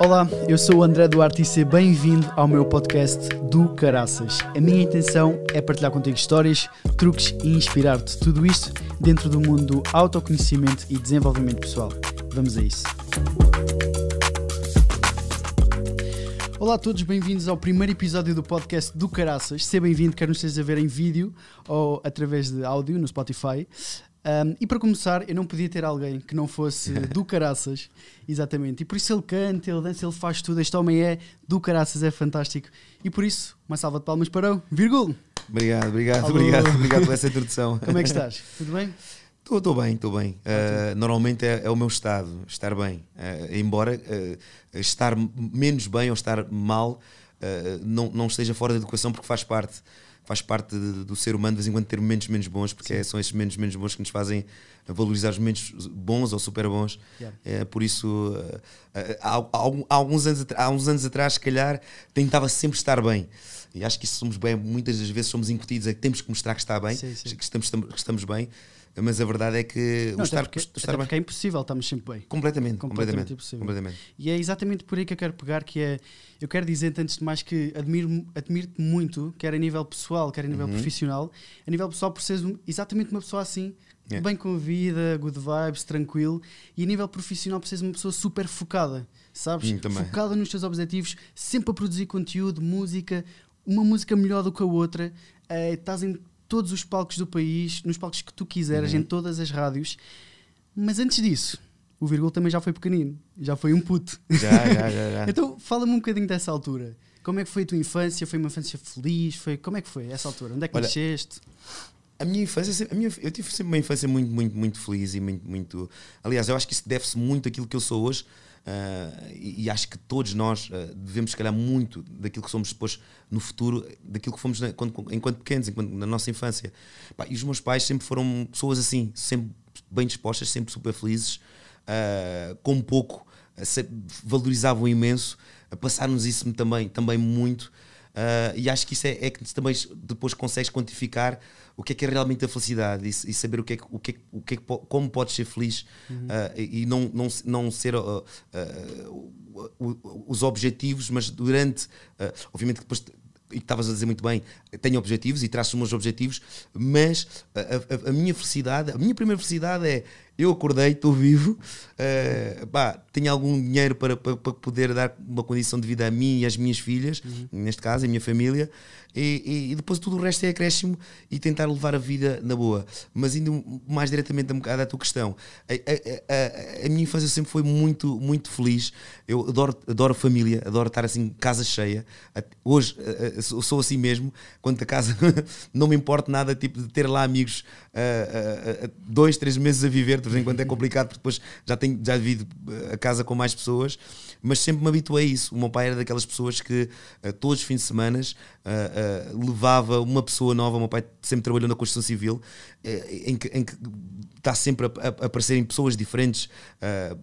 Olá, eu sou o André Duarte e seja bem-vindo ao meu podcast do Caraças. A minha intenção é partilhar contigo histórias, truques e inspirar-te. Tudo isto dentro do mundo do autoconhecimento e desenvolvimento pessoal. Vamos a isso. Olá a todos, bem-vindos ao primeiro episódio do podcast do Caraças. Seja bem-vindo, quer nos esteja a ver em vídeo ou através de áudio no Spotify. Um, e para começar, eu não podia ter alguém que não fosse do Caraças, exatamente. E por isso ele canta, ele dança, ele faz tudo. Este homem é do Caraças, é fantástico. E por isso, uma salva de palmas para o Virgul. Obrigado, obrigado, Alô. obrigado, obrigado por essa introdução. Como é que estás? Tudo bem? Estou bem, estou bem. Uh, normalmente é, é, o meu estado, estar bem. Uh, embora uh, estar menos bem ou estar mal não, não esteja fora da educação, porque faz parte faz parte de, do ser humano de vez em quando ter momentos menos bons, porque é, são esses momentos menos bons que nos fazem valorizar os momentos bons ou super bons. Yeah. É, por isso, há, há, alguns anos, há uns anos atrás, se calhar, tentava sempre estar bem. E acho que isso somos bem, muitas das vezes somos incutidos a que temos que mostrar que está bem, sim, sim. Que, estamos, que estamos bem mas a verdade é que não, o estar, porque, estar porque é impossível, estamos sempre bem. Completamente, completamente, completamente, completamente. E é exatamente por aí que eu quero pegar, que é, eu quero dizer antes de mais que admiro, admiro-te muito, quer a nível pessoal, quer a nível uhum. profissional, a nível pessoal por seres exatamente uma pessoa assim, yeah. bem com a vida, good vibes, tranquilo, e a nível profissional por seres uma pessoa super focada, sabes? Hum, focada nos teus objetivos, sempre a produzir conteúdo, música, uma música melhor do que a outra, uh, estás em todos os palcos do país, nos palcos que tu quiseres, uhum. em todas as rádios. Mas antes disso, o Virgul também já foi pequenino, já foi um puto. Já, já, já. já. então fala-me um bocadinho dessa altura. Como é que foi a tua infância? Foi uma infância feliz? Foi, como é que foi essa altura? Onde é que Olha, nasceste? A minha infância, a minha, eu tive sempre uma infância muito, muito, muito feliz e muito, muito. Aliás, eu acho que isso deve-se muito àquilo que eu sou hoje. Uh, e, e, acho que todos nós uh, devemos, se calhar, muito daquilo que somos depois no futuro, daquilo que fomos na, quando, enquanto pequenos, enquanto, na nossa infância. Pá, e os meus pais sempre foram pessoas assim, sempre bem dispostas, sempre super felizes, uh, com pouco, valorizavam imenso, passaram-nos isso também, também muito. E acho que isso é, é que também depois consegues quantificar o que é que é realmente a felicidade e, e saber o que é, o que, é, o que, é, como podes ser feliz uhum. uh, e não, não, não ser uh, uh, os objetivos, mas durante, obviamente depois e estavas a dizer muito bem, tenho objetivos e traço os meus objetivos, mas a, a, a, minha felicidade, a minha primeira felicidade é eu acordei, estou vivo, uh, pá, tenho algum dinheiro para, para, para, poder dar uma condição de vida a mim e às minhas filhas, uhum. neste caso, a minha família, e, e, depois tudo o resto é acréscimo e tentar levar a vida na boa. Mas indo mais diretamente um bocado à tua questão, a, a, a, a minha infância sempre foi muito, muito feliz. Eu adoro, adoro família, adoro estar assim, casa cheia. Hoje eu sou assim mesmo, quando a casa não me importa nada tipo, de ter lá amigos uh, uh, dois, três meses a viver de vez em quando é complicado, porque depois já tenho já divido eh, a casa com mais pessoas, mas sempre me habituei a isso. O meu pai era daquelas pessoas que uh, todos os fins de semana uh, uh, levava uma pessoa nova. O meu pai sempre trabalhou na construção civil, em que, em que está sempre a, a, aparecerem pessoas diferentes. Uh,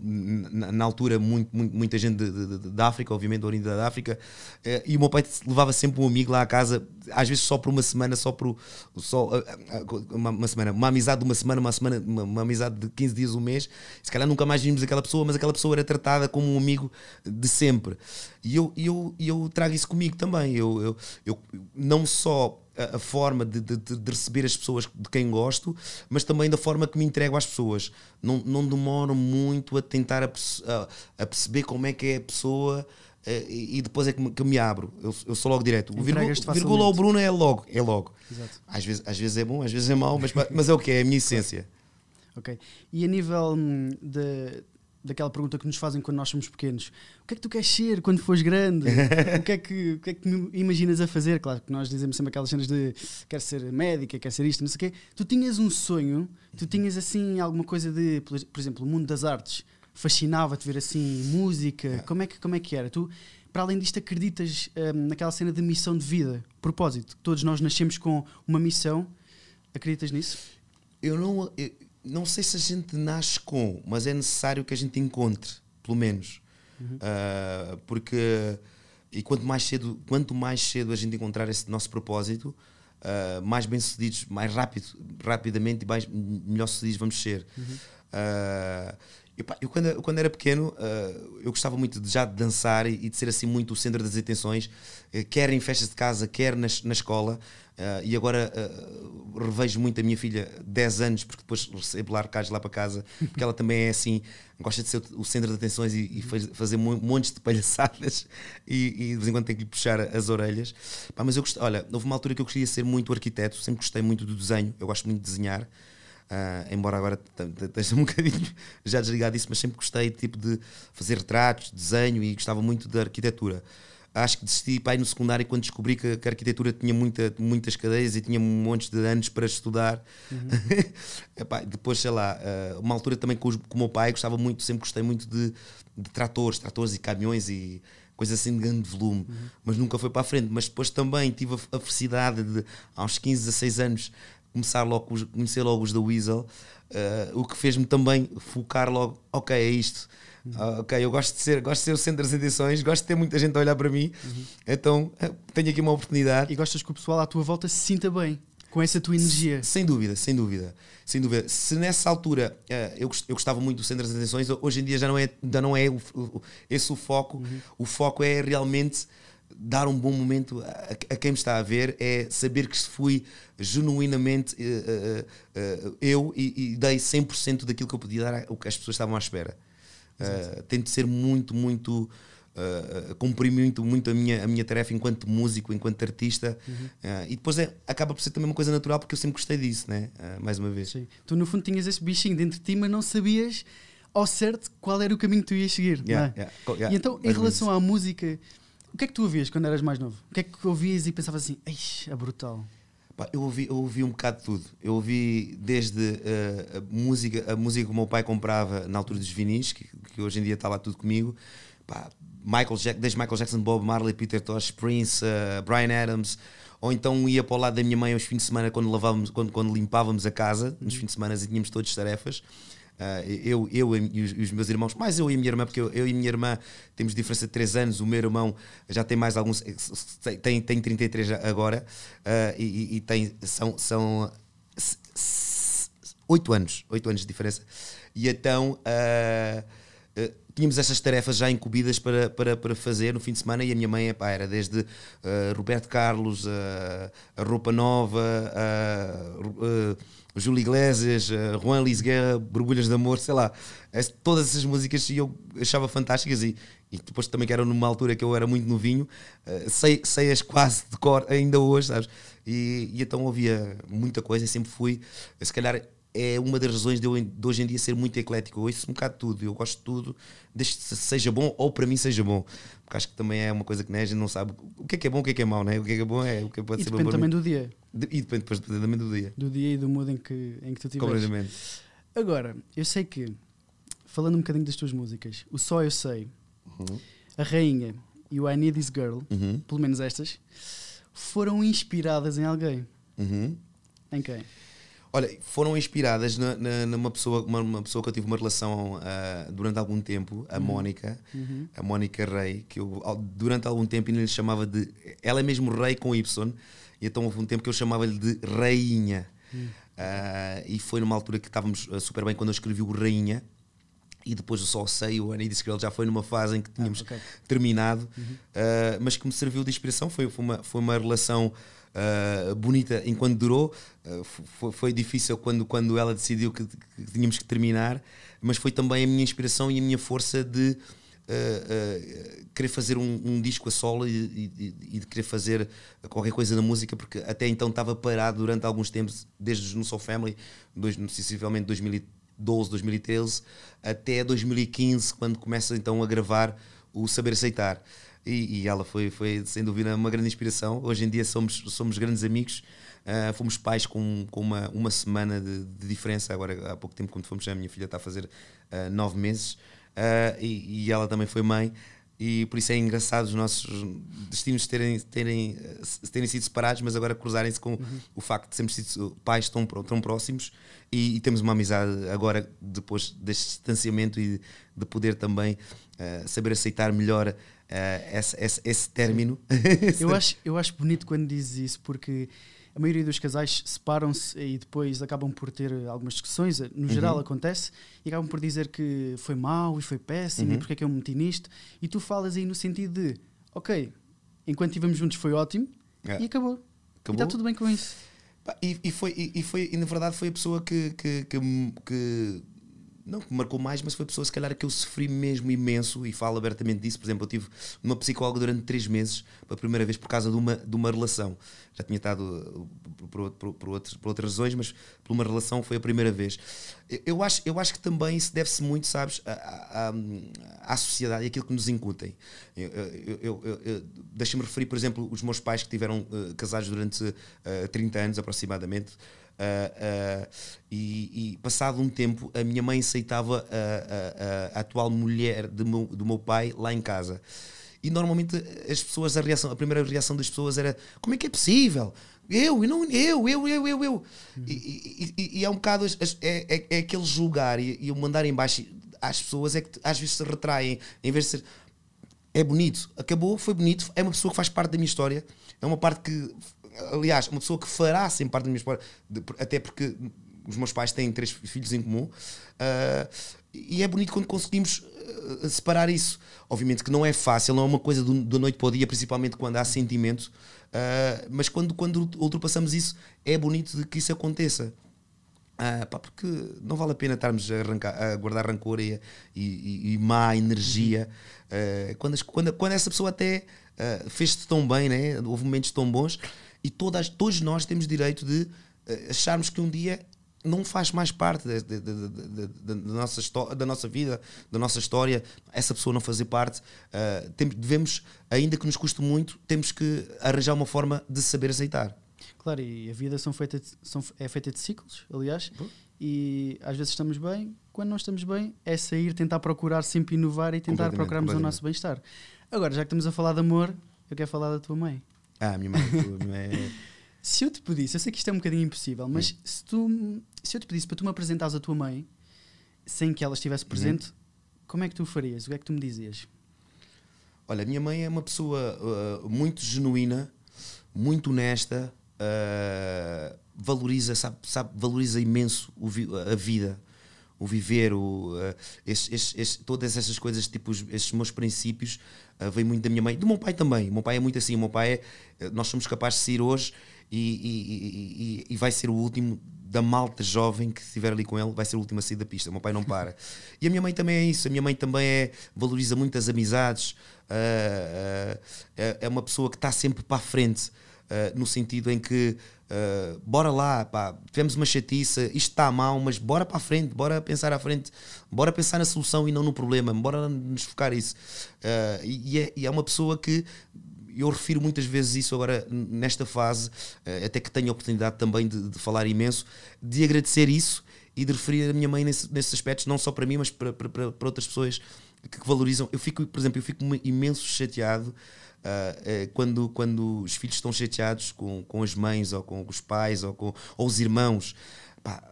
na, na, altura, muito, muito, muita gente da África, obviamente, da Oriente da África. Uh, e o meu pai levava sempre um amigo lá à casa, às vezes só por uma semana, só por só, uh, uma, uma, semana, uma amizade de uma semana, uma semana, uma, uma, amizade de 15 dias, um mês. Se calhar nunca mais vimos aquela pessoa, mas aquela pessoa era tratada como um amigo de sempre. E eu, eu, eu trago isso comigo também. Eu, eu, eu não só a, forma de, de, de, receber as pessoas de quem gosto, mas também da forma que me entrego às pessoas. Não, não demoro muito a tentar a, a, a perceber como é que é a pessoa e, e, depois é que me, que me abro. Eu, eu sou logo direto. O vírgula ao Bruno é logo. É logo. Exato. Às, vezes, às vezes é bom, às vezes é mau, mas, mas é o que é, a minha essência. Ok. E a nível hum, de daquela pergunta que nos fazem quando nós somos pequenos: o que é que tu queres ser quando fores grande? o, que é que, o que é que imaginas a fazer? Claro que nós dizemos sempre aquelas cenas de quero ser médica, quero ser isto, não sei o quê. Tu tinhas um sonho, tu tinhas assim alguma coisa de, por exemplo, o mundo das artes, fascinava-te ver assim música, é. como é que, como é que era? Tu, para além disto, acreditas hum, naquela cena de missão de vida, propósito? Todos nós nascemos com uma missão, acreditas nisso? Eu não. Eu não sei se a gente nasce com, mas é necessário que a gente encontre, pelo menos. Uhum. Uh, porque e quanto mais cedo quanto mais cedo a gente encontrar esse nosso propósito uh, mais bem sucedidos mais rápido rapidamente e mais melhor sucedidos vamos ser uhum. Uh, eu, quando, eu, quando era pequeno, uh, eu gostava muito de, já de dançar e, e, de ser assim muito o centro das atenções, uh, quer em festas de casa, quer nas, na escola. Uh, e agora revejo muito a minha filha, 10 anos, porque depois recebo largados lá para casa, porque ela também é assim, gosta de ser o centro de atenções e, e faz, fazer montes de palhaçadas e, e, de vez em quando tem que lhe puxar as orelhas. Pá, mas eu gostei, olha, houve uma altura que eu queria ser muito arquiteto, sempre gostei muito do desenho, eu gosto muito de desenhar. Uh, embora agora esteja um bocadinho já desligado disso, mas sempre gostei tipo, de fazer retratos, desenho e gostava muito da arquitetura. Acho que desisti pai no secundário quando descobri que, que, a arquitetura tinha muita, muitas cadeias e tinha montes de anos para estudar. Uhum. Epá, depois, sei lá, uh, uma altura também com, os, com o meu pai, gostava muito, sempre gostei muito de, de tratores, tratores e caminhões e coisas assim de grande volume, uhum. mas nunca foi para a frente. Mas depois também tive a, a felicidade de, aos 15, 16 anos, começar logo, conhecer logo os da Weasel, uh, o que fez-me também focar logo, ok, é isto. Uh, ok, eu gosto de ser, gosto de ser o centro das atenções, gosto de ter muita gente a olhar para mim, uhum. então uh, tenho aqui uma oportunidade. E gostas que o pessoal à tua volta se sinta bem com essa tua energia. Sem dúvida, sem dúvida. Sem dúvida. Se nessa altura uh, eu, eu gostava muito do centro das atenções, hoje em dia já não é, já não é o, o, esse o foco. Uhum. O foco é realmente dar um bom momento a, a, quem me está a ver, é saber que fui genuinamente uh, uh, uh, eu e, e, dei 100% daquilo que eu podia dar o que as pessoas estavam à espera. Tento ser muito, muito. Cumprir muito, muito a, minha, a minha tarefa enquanto músico, enquanto artista, uhum. uh, e depois é, acaba por ser também uma coisa natural porque eu sempre gostei disso, né? Mais uma vez. Sim. Tu, no fundo, tinhas esse bichinho dentro de ti, mas não sabias ao certo qual era o caminho que tu ias seguir. Yeah, é? yeah, yeah, e então, em relação à música, o que é que tu ouvias quando eras mais novo? O que é que ouvias e pensavas assim, Eixe, é brutal? Pá, eu, ouvi, eu ouvi um bocado de tudo. Eu ouvi desde uh, a, música, a música que o meu pai comprava na altura dos vinis, que, que hoje em dia está lá tudo comigo. Pá, Michael Jack, desde Michael Jackson, Bob Marley, Peter Tosh, Prince, uh, Brian Adams. Ou então ia para o lado da minha mãe aos fins de semana quando, lavávamos, quando, quando limpávamos a casa, nos fins de semana e tínhamos todas tarefas. Uh, eu, eu e os, meus irmãos, mais eu e a minha irmã, porque eu, eu, e a minha irmã temos diferença de 3 anos, o meu irmão já tem mais alguns, tem, tem 33 agora, uh, e, e, tem, são, são 8 anos, 8 anos de diferença. E então uh, tínhamos essas tarefas já incumbidas para, para, para fazer no fim de semana e a minha mãe epá, era desde uh, Roberto Carlos, uh, a Roupa Nova, uh, Júlio Iglesias, Juan Liz Guerra, Borbulhas de Amor, sei lá, todas essas músicas eu achava fantásticas e, e depois também que era numa altura que eu era muito novinho, sei, sei as quase de cor ainda hoje, sabes? E, e então ouvia muita coisa, sempre fui, se calhar é uma das razões de eu de hoje em dia ser muito eclético. Eu ouço um bocado de tudo, eu gosto de tudo, desde que seja bom ou para mim seja bom. Porque acho que também é uma coisa que né, a gente não sabe o que é que é bom, o que é que é mau, né? o que é que é bom é o que pode e ser depende bom. também do dia. E depende depois também do dia. Do dia e do mood em que, em que tu estiveres. Completamente. Agora, eu sei que, falando um bocadinho das tuas músicas, o Só Eu Sei, uhum. a Rainha e o I Need This Girl, uhum. pelo menos estas, foram inspiradas em alguém. Uhum. Em quem? Olha, foram inspiradas na, na, numa pessoa, uma, uma, pessoa que eu tive uma relação uh, durante algum tempo, a uhum. Mónica, uhum. a Mónica Rei, que eu durante algum tempo ainda lhe chamava de. Ela é mesmo Rei com Y, e então houve um tempo que eu chamava-lhe de Rainha. Uhum. Uh, e foi numa altura que estávamos ah, super bem quando eu escrevi o Rainha. E depois eu só sei, o Annie disse que ele já foi numa fase em que tínhamos ah, okay. terminado, uh, mas que me serviu de inspiração. Foi, foi, uma, foi uma relação uh, bonita enquanto durou. Foi, foi, difícil quando, quando ela decidiu que, que, tínhamos que terminar, mas foi também a minha inspiração e a minha força de uh, querer fazer um, um, disco a solo e, e, e, de querer fazer qualquer coisa na música, porque até então estava parado durante alguns tempos, desde No Soul Family, dois, sensivelmente 2012, 2013, até 2015, quando começa então a gravar o Saber Aceitar. E, e, ela foi, foi, sem dúvida, uma grande inspiração. Hoje em dia somos, somos grandes amigos. Uh, fomos pais com, com uma, uma semana de, de, diferença. Agora, há pouco tempo, quando fomos, a minha filha está a fazer uh, nove meses. Uh, e, e, ela também foi mãe. E por isso é engraçado os nossos destinos terem, terem, terem sido separados, mas agora cruzarem-se com uhum. o facto de sermos sido pais tão, tão próximos e, e, temos uma amizade agora, depois deste distanciamento e de poder também saber aceitar melhor uh, esse, esse, esse término. eu, acho, eu acho bonito quando dizes isso, porque a maioria dos casais separam-se e depois acabam por ter algumas discussões, no geral Uhum. acontece, e acabam por dizer que foi mau e foi péssimo, Uhum. e porque é que eu me meti nisto, e tu falas aí no sentido de, ok, enquanto estivemos juntos foi ótimo, É. e acabou. E Acabou. está tudo bem com isso. E, e foi, e, e foi, e na verdade foi a pessoa que, que, que, que- não que marcou mais, mas foi a pessoa se calhar que eu sofri mesmo imenso e falo abertamente disso. Por exemplo, eu tive uma psicóloga durante três meses, pela primeira vez por causa de uma, de uma relação. Já tinha estado uh, por, por, por, por outras razões, mas por uma relação foi a primeira vez. Eu- acho, eu acho que também isso deve-se muito, sabes, à, à, à sociedade e aquilo que nos incutem. Eu, eu, eu- eu- Deixa-me referir, por exemplo, os meus pais que tiveram uh, casados durante uh, 30 anos aproximadamente. Uh, uh, e, e passado um tempo a minha mãe aceitava a, a- a- atual mulher do meu, do meu pai lá em casa. E normalmente as pessoas a reação a primeira reação das pessoas era como é que é possível? Eu e não eu eu eu eu eu. E, é um bocado é, é, é aquele julgar e, o mandar em baixo às pessoas é que às vezes se retraem em vez de ser é bonito, acabou, foi bonito, é uma pessoa que faz parte da minha história, é uma parte que, aliás, uma pessoa que fará sempre parte da minha história, até porque os meus pais têm três filhos em comum, ah, e é bonito quando conseguimos ah, separar isso. Obviamente que não é fácil, não é uma coisa do, da noite para o dia, principalmente quando há sentimento, ah, mas quando, quando ultrapassamos isso, é bonito de que isso aconteça. Pá, porque não vale a pena estarmos a, arrancar- a guardar rancor e, e- e- má energia quando, quando, quando essa pessoa até fez-te tão bem, né? houve momentos tão bons e todas, todos nós temos direito de ah, acharmos que um dia não faz mais parte da, nossa, da nossa vida, da nossa história, essa pessoa não fazer parte. ah, temos, devemos, ainda que nos custe muito, temos que arranjar uma forma de saber aceitar. Claro, e a vida são feita de- são, é feita de ciclos, aliás, e às vezes estamos bem, quando não estamos bem, é sair, tentar procurar sempre inovar e tentar procurarmos o nosso bem-estar. Agora, já que estamos a falar de amor, eu quero falar da tua mãe. Ah, minha mãe, mãe é- Se eu te pedisse, eu sei que isto é um bocadinho impossível, mas se, tu, se eu te pedisse para tu me apresentares a tua mãe, sem que ela estivesse presente, como é que tu o farias? O que é que tu me dizias? Olha, a minha mãe é uma pessoa uh, muito genuína, muito honesta, uh, valoriza, sabe, sabe, valoriza imenso o a vida, o viver, o, uh, esses- esses- esses- todas essas coisas, tipo os- esses meus princípios, uh, vem muito da minha mãe, do meu pai também. O meu pai é muito assim, o meu pai é, nós somos capazes de sair hoje e, e- e- e- vai ser o último da malta jovem que estiver ali com ele, vai ser o último a sair da pista. O meu pai não para. E a minha mãe também é isso. A minha mãe também é, valoriza muito as amizades. ah, é, uma pessoa que está sempre para a frente, ah, no sentido em que ah, bora lá, pá, tivemos uma chatiça, isto está mal, mas bora para a frente, bora pensar à frente, bora pensar na solução e não no problema, bora nos focar isso. Ah, e, é, e é uma pessoa que eu refiro muitas vezes isso agora nesta fase, eh, até que tenho a oportunidade também de, de falar imenso, de agradecer isso e de referir a minha mãe nesse- nesses aspectos, não só para mim, mas para, para, para outras pessoas que, que valorizam. Eu fico, por exemplo, eu fico imenso chateado ah, eh, quando, quando os filhos estão chateados com, com as mães ou com os pais ou com ou os irmãos. Pá,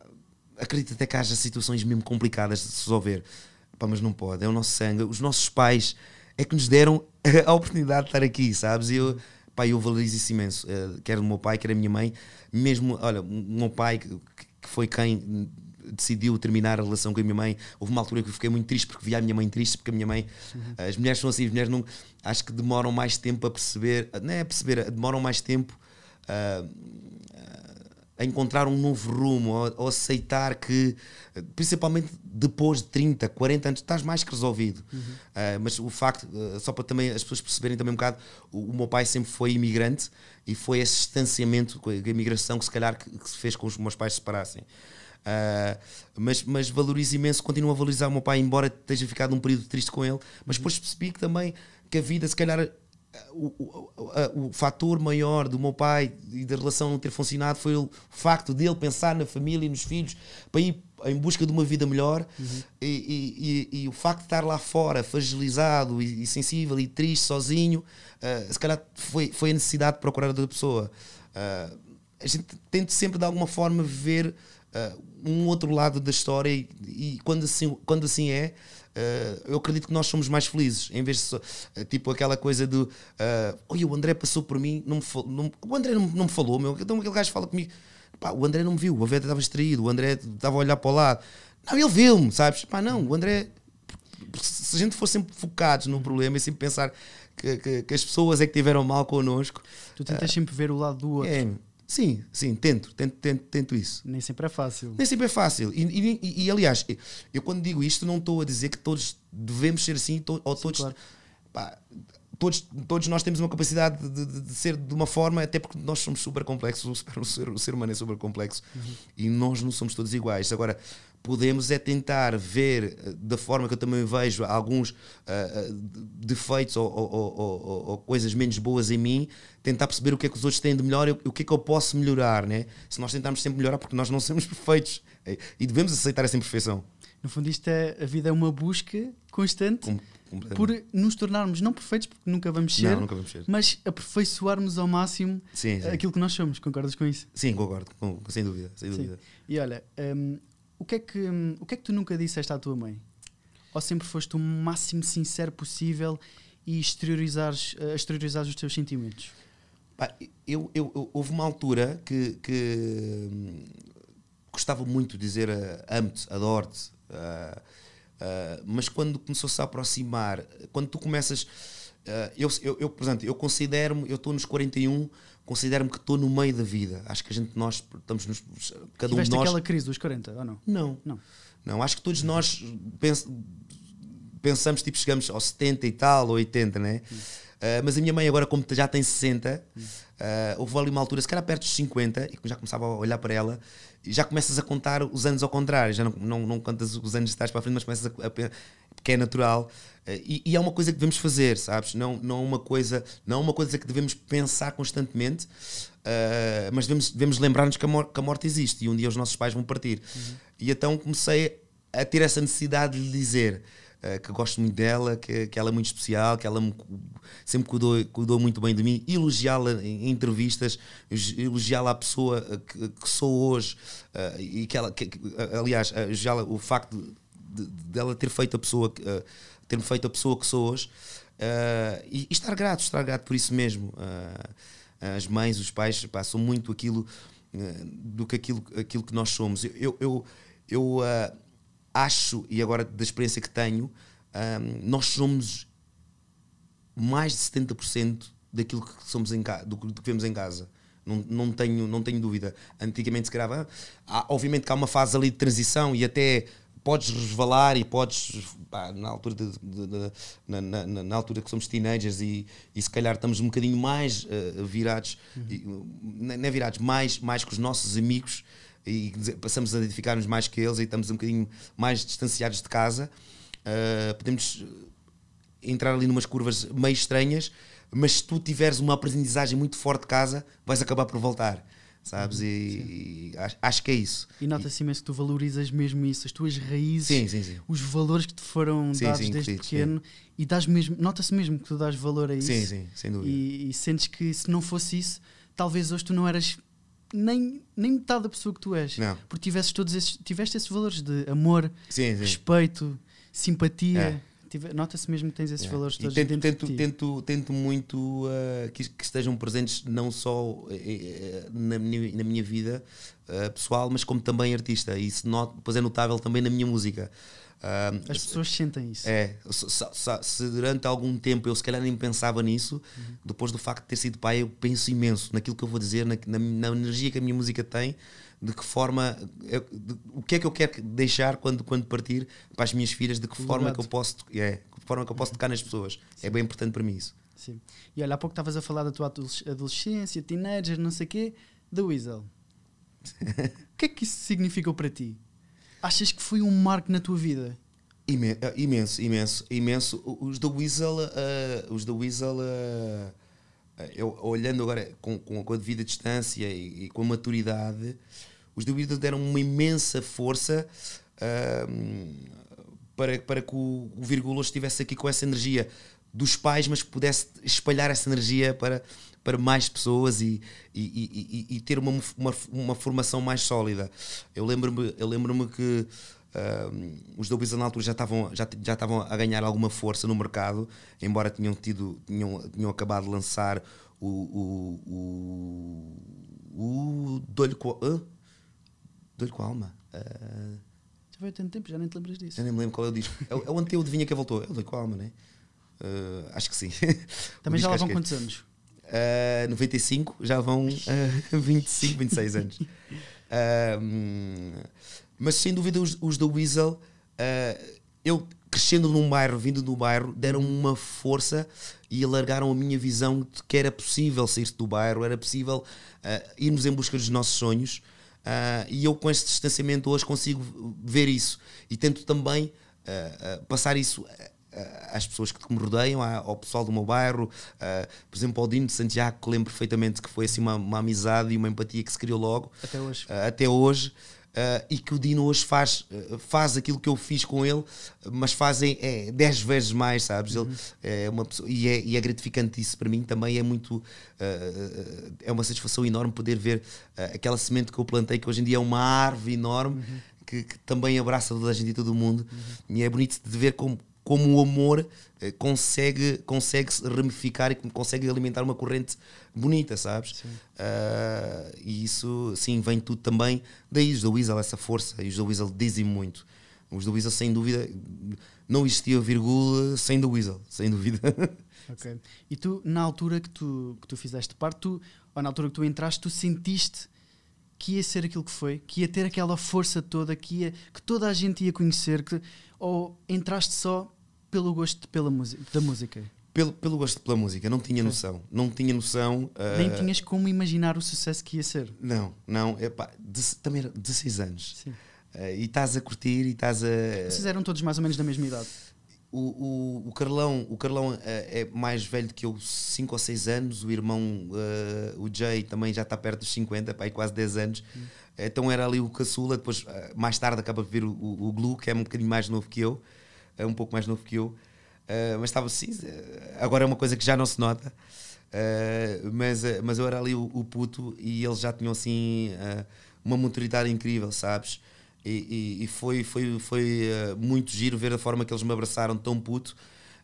acredito até que haja situações mesmo complicadas de se resolver. Pá, mas não pode, é o nosso sangue. Os nossos pais é que nos deram a oportunidade de estar aqui, sabes? E eu, pá, eu valorizo isso imenso. Eh, quer o meu pai, quer a minha mãe. Mesmo, olha, o meu pai, que, que foi quem decidiu terminar a relação com a minha mãe. Houve uma altura que eu fiquei muito triste porque via a minha mãe triste, porque a minha mãe, as mulheres são assim, as mulheres não, acho que demoram mais tempo a perceber, não é a perceber, demoram mais tempo ah, a encontrar um novo rumo, ou, aceitar que, principalmente depois de 30, 40 anos, estás mais que resolvido. Ah, mas o facto, ah, só para também as pessoas perceberem também um bocado, o, o meu pai sempre foi imigrante e foi esse distanciamento a imigração que se calhar que, que se fez com os meus pais se separassem. Ah, mas, mas valorizo imenso, continuo a valorizar o meu pai, embora esteja ficado um período triste com ele, mas depois percebi que também que a vida, se calhar, o, o, o, o fator maior do meu pai e da relação não ter funcionado foi o facto dele pensar na família e nos filhos para ir em busca de uma vida melhor e, e- e- e o facto de estar lá fora fragilizado e, sensível e triste sozinho ah, se calhar foi, foi a necessidade de procurar outra pessoa. Ah, a gente tenta sempre de alguma forma ver ah, um outro lado da história e, e quando, assim, quando assim é eu acredito que nós somos mais felizes, em vez de só, uh, tipo aquela coisa do uh, olha, o André passou por mim, não me falou, não, o André não, não me falou, meu, então aquele gajo fala comigo, pá, o André não me viu, o André estava distraído, o André estava a olhar para o lado, não, ele viu-me, sabes? Pá, não, o André, se a gente for sempre focados no problema e sempre pensar que, que, que, as pessoas é que tiveram mal connosco. Tu tentas uh, sempre ver o lado do outro. É, sim, sim, tento, tento, tento, tento isso. Nem sempre é fácil. Nem sempre é fácil. E, e, e, e aliás, eu quando digo isto, não estou a dizer que todos devemos ser assim, to, ou sim, todos. Claro. Pá, todos, todos nós temos uma capacidade de, de, de, ser de uma forma, até porque nós somos super complexos, o ser, o ser humano é super complexo uhum. e nós não somos todos iguais. Agora, podemos é tentar ver eh, da forma que eu também vejo alguns uh, defeitos ou, ou, ou, ou, coisas menos boas em mim, tentar perceber o que é que os outros têm de melhor e o que é que eu posso melhorar, né? Se nós tentarmos sempre melhorar, porque nós não somos perfeitos e devemos aceitar essa imperfeição. No fundo, isto é a vida é uma busca constante Com, por nos tornarmos não perfeitos, porque nunca vamos ser, não, nunca vamos ser. mas aperfeiçoarmos ao máximo sim, sim. aquilo que nós somos. Concordas com isso? Sim, concordo, com, sem dúvida. Sem dúvida. E olha, um, o que, é que, o que é que tu nunca disseste à tua mãe? Ou sempre foste o máximo sincero possível e exteriorizares, uh, exteriorizares os teus sentimentos? Pá, eu, eu, eu, houve uma altura que, que hum, gostava muito de dizer uh, amo-te, adoro-te, uh, uh, mas quando começou-se a aproximar, quando tu começas. Eu, eu, eu, por exemplo, eu considero-me, eu estou nos 41, considero-me que estou no meio da vida. Acho que a gente, nós estamos nos. Cada Tiveste um de nós. aquela crise dos 40 ou não? Não. Não. Não, acho que todos nós pens, pensamos, tipo, chegamos aos 70 e tal, ou 80, né? Hum. Uh, mas a minha mãe, agora, como já tem 60, uh, houve ali uma altura, se calhar perto dos 50, e já começava a olhar para ela, e já começas a contar os anos ao contrário, já não, não, não contas os anos de trás para a frente, mas começas a, a porque é natural. Uh, e, e, é uma coisa que devemos fazer, sabes? Não, não, é uma coisa, não é uma coisa que devemos pensar constantemente, mas devemos, devemos lembrar-nos que, que, a morte existe e um dia os nossos pais vão partir. Uhum. E então comecei a ter essa necessidade de lhe dizer eh, que gosto muito dela, que, que ela é muito especial, que ela me, sempre cuidou, cuidou muito bem de mim, elogiá-la em entrevistas, elogiá-la a pessoa que, que sou hoje uh, e que ela, que, aliás, elogiá-la o facto de, de, ela ter feito a pessoa, uh, ter feito a pessoa que sou hoje uh, e, e, estar grato, estar grato por isso mesmo. as mães, os pais, são muito aquilo do que aquilo, aquilo que nós somos. Eu, eu, eu acho, e agora da experiência que tenho, um, nós somos mais de 70% daquilo que somos em do, do, que vemos em casa. Não, não, tenho, não tenho dúvida. Antigamente se grava. Há, obviamente que há uma fase ali de transição e até podes resvalar e podes pá, na altura de, de, de, na, na, na, altura que somos teenagers e, e se calhar estamos um bocadinho mais uh, virados uhum. e, não é virados mais mais com os nossos amigos e passamos a identificar-nos mais que eles e estamos um bocadinho mais distanciados de casa, uh, podemos entrar ali numas curvas meio estranhas, mas se tu tiveres uma aprendizagem muito forte de casa, vais acabar por voltar. Sabes? E, e acho, acho, que é isso. E nota-se imenso que tu valorizas mesmo isso, as tuas raízes, sim, sim, sim. os valores que te foram dados desde pequeno, e dás mesmo, nota-se mesmo que tu dás valor a isso. Sim, sim, sem dúvida. E, e sentes que se não fosse isso, talvez hoje tu não eras nem, nem metade da pessoa que tu és. Não. Porque tivesses todos esses, tiveste esses valores de amor, sim, sim. respeito, simpatia. É. Nota-se mesmo que tens esses é. valores todos tento, tento, tento, tento, muito uh, que, que, estejam presentes não só uh, na, minha, na minha vida uh, pessoal, mas como também artista. E isso not, depois é notável também na minha música. As pessoas sentem isso. É, se, se, se, durante algum tempo eu se calhar nem pensava nisso, uhum. depois do facto de ter sido pai, eu penso imenso naquilo que eu vou dizer, na, na, na energia que a minha música tem, de que forma, eu, de, o que é que eu quero deixar quando, quando partir para as minhas filhas, de que forma que eu posso, é, de forma que eu posso tocar nas pessoas. É Sim. É bem importante para mim isso. Sim. E olha, há pouco estavas a falar da tua adolescência, teenager, não sei o quê, The Weasel. o que é que isso significou para ti? Achas que foi um marco na tua vida? Eh, imenso, imenso, imenso. Os da Weasel, uh, os da Weasel uh, eu, olhando agora com, com a devida distância e, e, com a maturidade, os da Weasel deram uma imensa força uh, para, para que o, o estivesse aqui com essa energia dos pais, mas que pudesse espalhar essa energia para, para mais pessoas e, e, e, e ter uma, uma, uma, formação mais sólida. Eu lembro-me lembro que Uh, os Weasel na altura já estavam, já, já estavam a ganhar alguma força no mercado, embora tinham, tido, tinham, tinham acabado de lançar o. o, o, o Dolho com, uh? Com a Alma. Uh, já foi tanto tempo, já nem te lembras disso. Já nem me lembro qual é o disco. É, é o Anteu de Vinha que voltou. É o Dolho com a Alma, não é? Uh, acho que sim. Também já lá vão quantos anos? Uh, 95, já vão uh, 25, 26 anos. Uh, mas sem dúvida os, os da Weasel, uh, eu crescendo num bairro, vindo do bairro, deram uma força e alargaram a minha visão de que era possível sair do bairro, era possível irmos em busca dos nossos sonhos. E eu, com este distanciamento, hoje consigo ver isso e tento também passar isso às pessoas que me rodeiam, ao pessoal do meu bairro, por exemplo, ao Dino de Santiago, que lembro perfeitamente que foi assim uma, uma amizade e uma empatia que se criou logo. Até hoje. até hoje. E que o Dino hoje faz, faz aquilo que eu fiz com ele, mas fazem é, dez vezes mais, sabes? Uhum. Ele é uma pessoa, e, é, e é gratificante isso para mim também. É muito. É uma satisfação enorme poder ver aquela semente que eu plantei, que hoje em dia é uma árvore enorme, uhum. que, que, também abraça toda a gente e todo o mundo. Uhum. E é bonito de ver como como o amor eh, consegue, consegue ramificar e consegue alimentar uma corrente bonita, sabes? Uh, e isso, sim, vem tudo também daí, os da Weasel, essa força, e os da Weasel dizem muito. Os da Weasel, sem dúvida, não existia vírgula sem da Weasel, sem dúvida. Ok. E tu, na altura que tu, que tu fizeste parte, tu, ou na altura que tu entraste, tu sentiste que ia ser aquilo que foi, que ia ter aquela força toda, que, ia, que toda a gente ia conhecer, que, ou entraste só pelo gosto pela da música? Pelo, pelo gosto pela música, não tinha noção. Não tinha noção. Uh... Nem tinhas como imaginar o sucesso que ia ser. Não, não. Epá, de, também era 16 anos. Sim. Uh, e estás a curtir e estás a. Vocês eram todos mais ou menos da mesma idade? O, o, o Carlão, o Carlão uh, é mais velho do que eu, 5 ou 6 anos. O irmão, o Jay, também já está perto dos 50, pá, quase 10 anos. Hum. Então era ali o caçula. Depois, mais tarde, acaba de ver o, o, o Glu, que é um bocadinho mais novo que eu é um pouco mais novo que eu, uh, mas estava assim. Agora é uma coisa que já não se nota, uh, mas, mas eu era ali o, o, puto e eles já tinham assim uma maturidade incrível, sabes? E, e, e foi, foi, foi muito giro ver a forma que eles me abraçaram tão puto.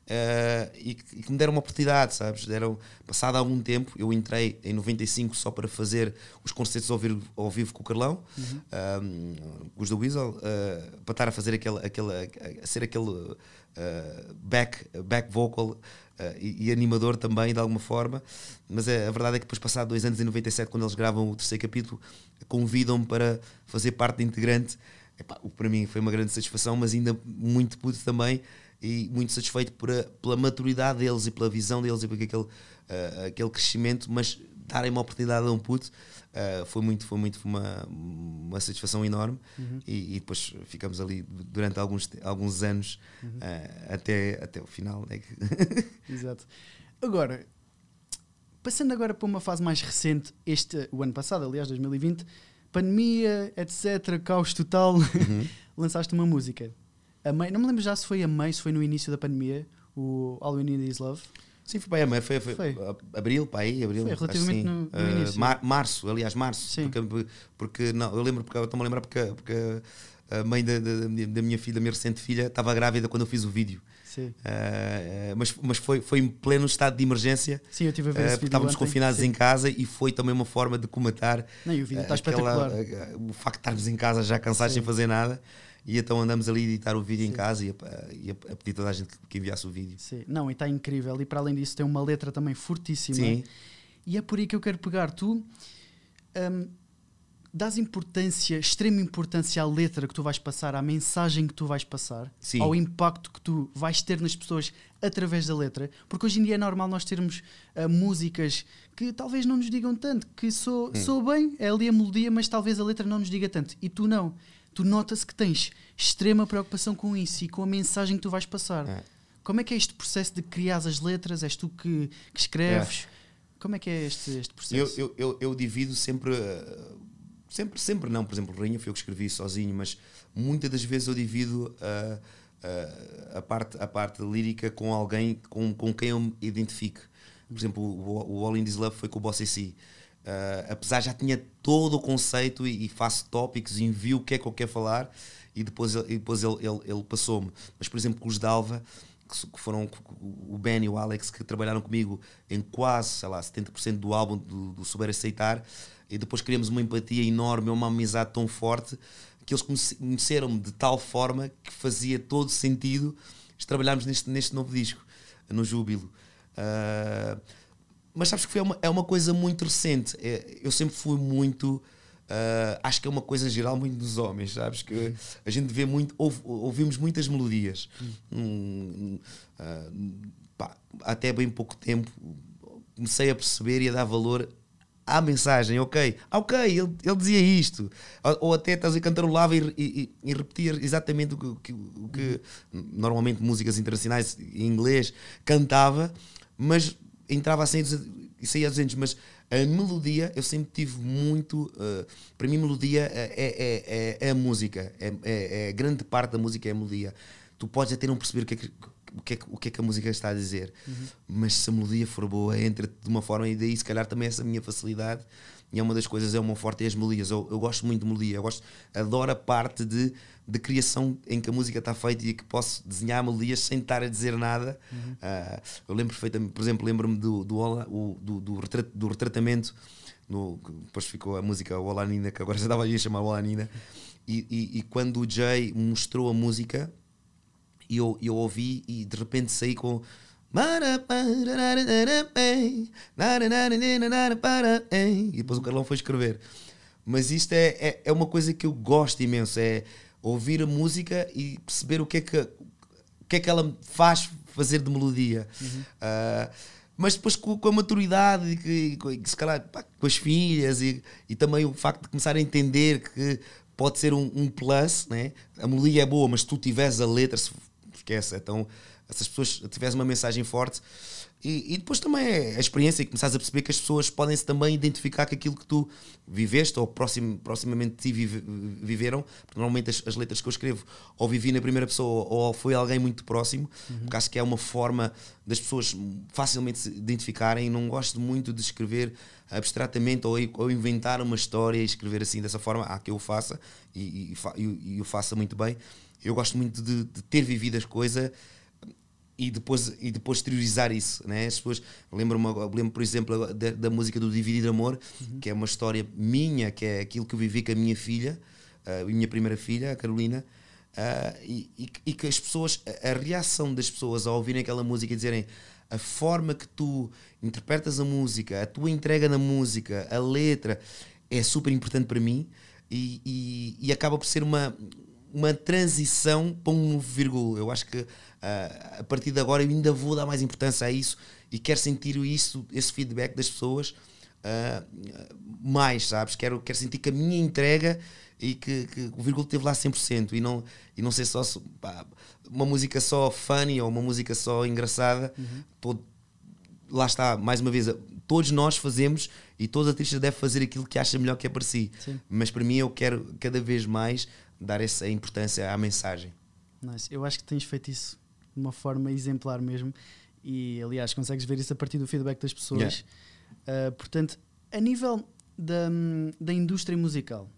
Uh, e, que, e, que, me deram uma oportunidade, sabes? Deram, passado algum tempo, eu entrei em 95 só para fazer os concertos ao vivo, ao vivo com o Carlão, uhum. um, os da Weasel, uh, para estar a fazer aquele, aquele a ser aquele uh, back, back vocal e, e, animador também, de alguma forma. Mas a, a, verdade é que depois, passado dois anos, em 97, quando eles gravam o terceiro capítulo, convidam-me para fazer parte integrante. Epá, para mim foi uma grande satisfação, mas ainda muito puto também e muito satisfeito por a, pela maturidade deles e pela visão deles e por aquele, uh, aquele crescimento, mas darem uma oportunidade a um puto uh, foi muito, foi muito uma, uma satisfação enorme uhum. e, e, depois ficamos ali durante alguns, alguns anos uhum. uh, até, até o final. Né? Exato. Agora, passando agora para uma fase mais recente, este, o ano passado, aliás, 2020, pandemia, etc., caos total, uhum. lançaste uma música a não me lembro já se foi a May, se foi no início da pandemia, o All We Need Is Love. Sim, foi para a May, foi, foi, foi. abril, para aí, abril. Foi relativamente no, no uh, início. Mar, março, aliás, março. Sim. Porque, porque não, eu lembro, porque eu estou-me a lembrar porque, porque a mãe da, da, da, minha filha, da minha recente filha, estava grávida quando eu fiz o vídeo. Sim. Uh, mas mas foi, foi em pleno estado de emergência. Sim, eu tive a ver uh, esse vídeo Estávamos ontem. confinados Sim. em casa e foi também uma forma de comatar. Não, e o vídeo está espetacular. o facto de estarmos em casa já cansados Sim. sem fazer nada. E então andamos ali a editar o vídeo Sim. em casa e a, e a, a, pedir toda a gente que enviasse o vídeo. Sim, não, e está incrível. E para além disso, tem uma letra também fortíssima. Sim. E é por aí que eu quero pegar. Tu um, dás importância, extrema importância à letra que tu vais passar, à mensagem que tu vais passar, Sim. ao impacto que tu vais ter nas pessoas através da letra. Porque hoje em dia é normal nós termos uh, músicas que talvez não nos digam tanto, que sou, hum. sou bem, é ali a melodia, mas talvez a letra não nos diga tanto. E tu não tu notas que tens extrema preocupação com isso e com a mensagem que tu vais passar. É. Como é que é este processo de criar as letras? És tu que, que escreves? É. Como é que é este, este processo? Eu, eu, eu, divido sempre, sempre, sempre não, por exemplo, Rainha foi eu que escrevi sozinho, mas muitas das vezes eu divido a, a, a parte, a parte lírica com alguém com, com quem eu me identifique. Por exemplo, o, o All In This Love foi com o Boss AC. Uh, apesar já tinha todo o conceito e, e, faço tópicos, envio o que é que eu quero falar e depois, e depois ele, ele, ele passou-me. Mas, por exemplo, com os Dalva, que foram o Ben e o Alex que trabalharam comigo em quase, sei lá, 70% do álbum do, do Souber Aceitar, e depois criamos uma empatia enorme, uma amizade tão forte que eles conheceram-me de tal forma que fazia todo sentido trabalharmos neste, neste novo disco, no Júbilo. Uh, mas sabes que foi uma, é uma coisa muito recente. É, eu sempre fui muito. Uh, acho que é uma coisa geral muito dos homens, sabes? Que a gente vê muito, ouve, ouvimos muitas melodias. Hum, uh, pá, até bem pouco tempo comecei a perceber e a dar valor à mensagem, ok, ah, ok, ele, ele dizia isto, ou, ou até estás a cantarolava e, e, e repetir exatamente o que, o que normalmente músicas internacionais em inglês cantava, mas entrava assim e saía a 200, mas a melodia eu sempre tive muito. Uh, para mim, melodia é, é, é, é a música, é, é, é, grande parte da música é a melodia. Tu podes até não perceber o que é que, o que, é, o que, é que a música está a dizer, uhum. mas se a melodia for boa, entra de uma forma, e daí se calhar também essa minha facilidade. E é uma das coisas, é uma forte é as melodias. Eu, eu gosto muito de melodia, eu gosto, adoro a parte de de criação em que a música está feita e que posso desenhar melodias sem estar a dizer nada. Uhum. Uh, eu lembro perfeitamente, por exemplo, lembro-me do, do, do, do, retrat, do retratamento, no, depois ficou a música Olá Nina, que agora já estava a chamar Olá Nina, e, e, e, quando o Jay mostrou a música, eu, eu ouvi e de repente saí com. E depois o Carlão foi escrever. Mas isto é, é, é uma coisa que eu gosto imenso. É, ouvir a música e perceber o que é que, o que, é que ela faz fazer de melodia. Uhum. Uh, mas depois com, com, a maturidade e que, que se calhar pá, com as filhas e, e também o facto de começar a entender que pode ser um, um plus, né? a melodia é boa, mas se tu tiveres a letra, se, esquece, então essas pessoas tiveres uma mensagem forte e, e, depois também é a experiência e começares a perceber que as pessoas podem-se também identificar com aquilo que tu viveste ou proxim, proximamente de ti vive, viveram, porque normalmente as, as, letras que eu escrevo ou vivi na primeira pessoa ou foi alguém muito próximo, uhum. porque acho que é uma forma das pessoas facilmente se identificarem não gosto muito de escrever abstratamente ou, ou inventar uma história e escrever assim dessa forma, há que eu faça e, e, e, e o faça muito bem. Eu gosto muito de, de ter vivido as coisas e depois, e depois exteriorizar isso. Né? As pessoas lembro-me, lembro, por exemplo, da, da, música do Dividir Amor, uhum. que é uma história minha, que é aquilo que eu vivi com a minha filha, a minha primeira filha, a Carolina, uh, e, e, e, que as pessoas, a, a reação das pessoas ao ouvirem aquela música e dizerem a forma que tu interpretas a música, a tua entrega na música, a letra, é super importante para mim e, e, e acaba por ser uma, uma transição para um novo vírgula. Eu acho que Uh, a partir de agora eu ainda vou dar mais importância a isso e quero sentir isso, esse feedback das pessoas uh, mais, sabes? Quero, quero sentir que a minha entrega e que, que o vírgula esteve lá 100% e não, e não ser só pá, uma música só funny ou uma música só engraçada. Uhum. Todo, lá está, mais uma vez, todos nós fazemos e todos os artistas devem fazer aquilo que acha melhor que é para si. Sim. Mas para mim eu quero cada vez mais dar essa importância à mensagem. Nice. Eu acho que tens feito isso de uma forma exemplar mesmo. E aliás, consegues ver isso a partir do feedback das pessoas. Yeah. Uh, portanto, a nível da, da indústria musical,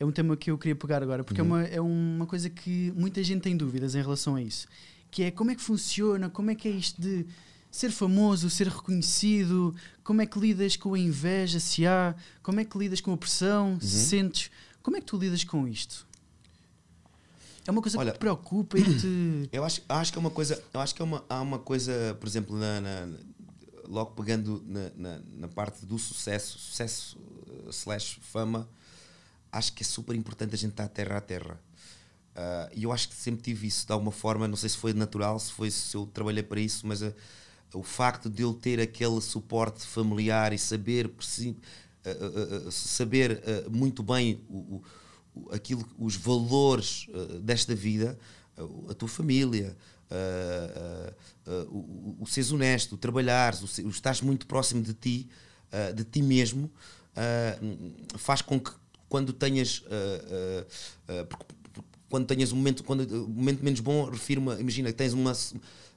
é um tema que eu queria pegar agora, porque é uhum. é, uma, é uma coisa que muita gente tem dúvidas em relação a isso. Que é como é que funciona, como é que é isto de ser famoso, ser reconhecido, como é que lidas com a inveja, se há, como é que lidas com a pressão, uhum. se sentes, como é que tu lidas com isto? É uma coisa Olha, que te preocupa e te. Eu acho, acho que é uma coisa. Eu acho que é uma, há uma coisa, por exemplo, na, na logo pegando na, na, na, parte do sucesso, sucesso uh, slash fama, acho que é super importante a gente estar terra a terra. Uh, e eu acho que sempre tive isso de alguma forma, não sei se foi natural, se foi se eu trabalhei para isso, mas uh, o facto de eu ter aquele suporte familiar e saber, saber muito bem o, aquilo, os valores uh, desta vida, uh, a tua família, uh, o, o seres honesto, o trabalhar, o, o estás muito próximo de ti, de ti mesmo, faz com que quando tenhas quando tenhas um momento quando um momento menos bom refiro imagina que tens uma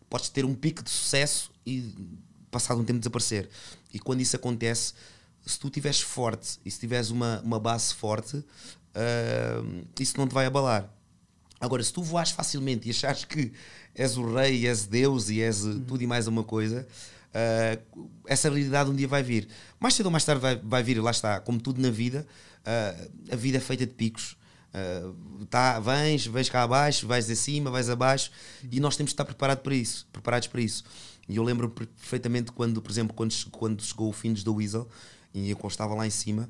podes ter um pico de sucesso e passado um tempo desaparecer. E quando isso acontece se tu estiveres forte e se tiveres uma, uma base forte, uh, isso não te vai abalar. Agora, se tu voares facilmente e achares que és o rei, és Deus e és uhum. tudo e mais uma coisa, uh, essa habilidade um dia vai vir. Mais cedo ou mais tarde vai, vai vir, lá está, como tudo na vida, uh, a vida é feita de picos. Uh, tá, vens, vens cá abaixo, vais acima, vais abaixo, e nós temos de estar preparado para isso, preparados para isso. E eu lembro perfeitamente quando, por exemplo, quando, quando chegou o fim do Weasel, e eu estava lá em cima,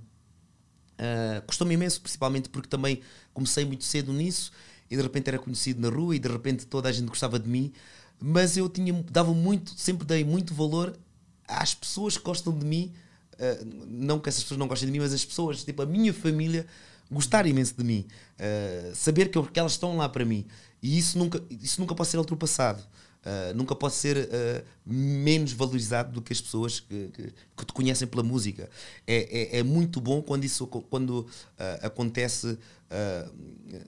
custou-me imenso, principalmente porque também comecei muito cedo nisso e de repente era conhecido na rua e de repente toda a gente gostava de mim, mas eu tinha dava muito, sempre dei muito valor às pessoas que gostam de mim, uh, não que essas pessoas não gostem de mim, mas as pessoas, tipo a minha família, gostar imenso de mim, uh, saber que, eu, que elas estão lá para mim. E isso nunca, isso nunca pode ser ultrapassado. Uh, nunca pode ser uh, menos valorizado do que as pessoas que, que, que te conhecem pela música. É, é, é, muito bom quando isso quando, uh, acontece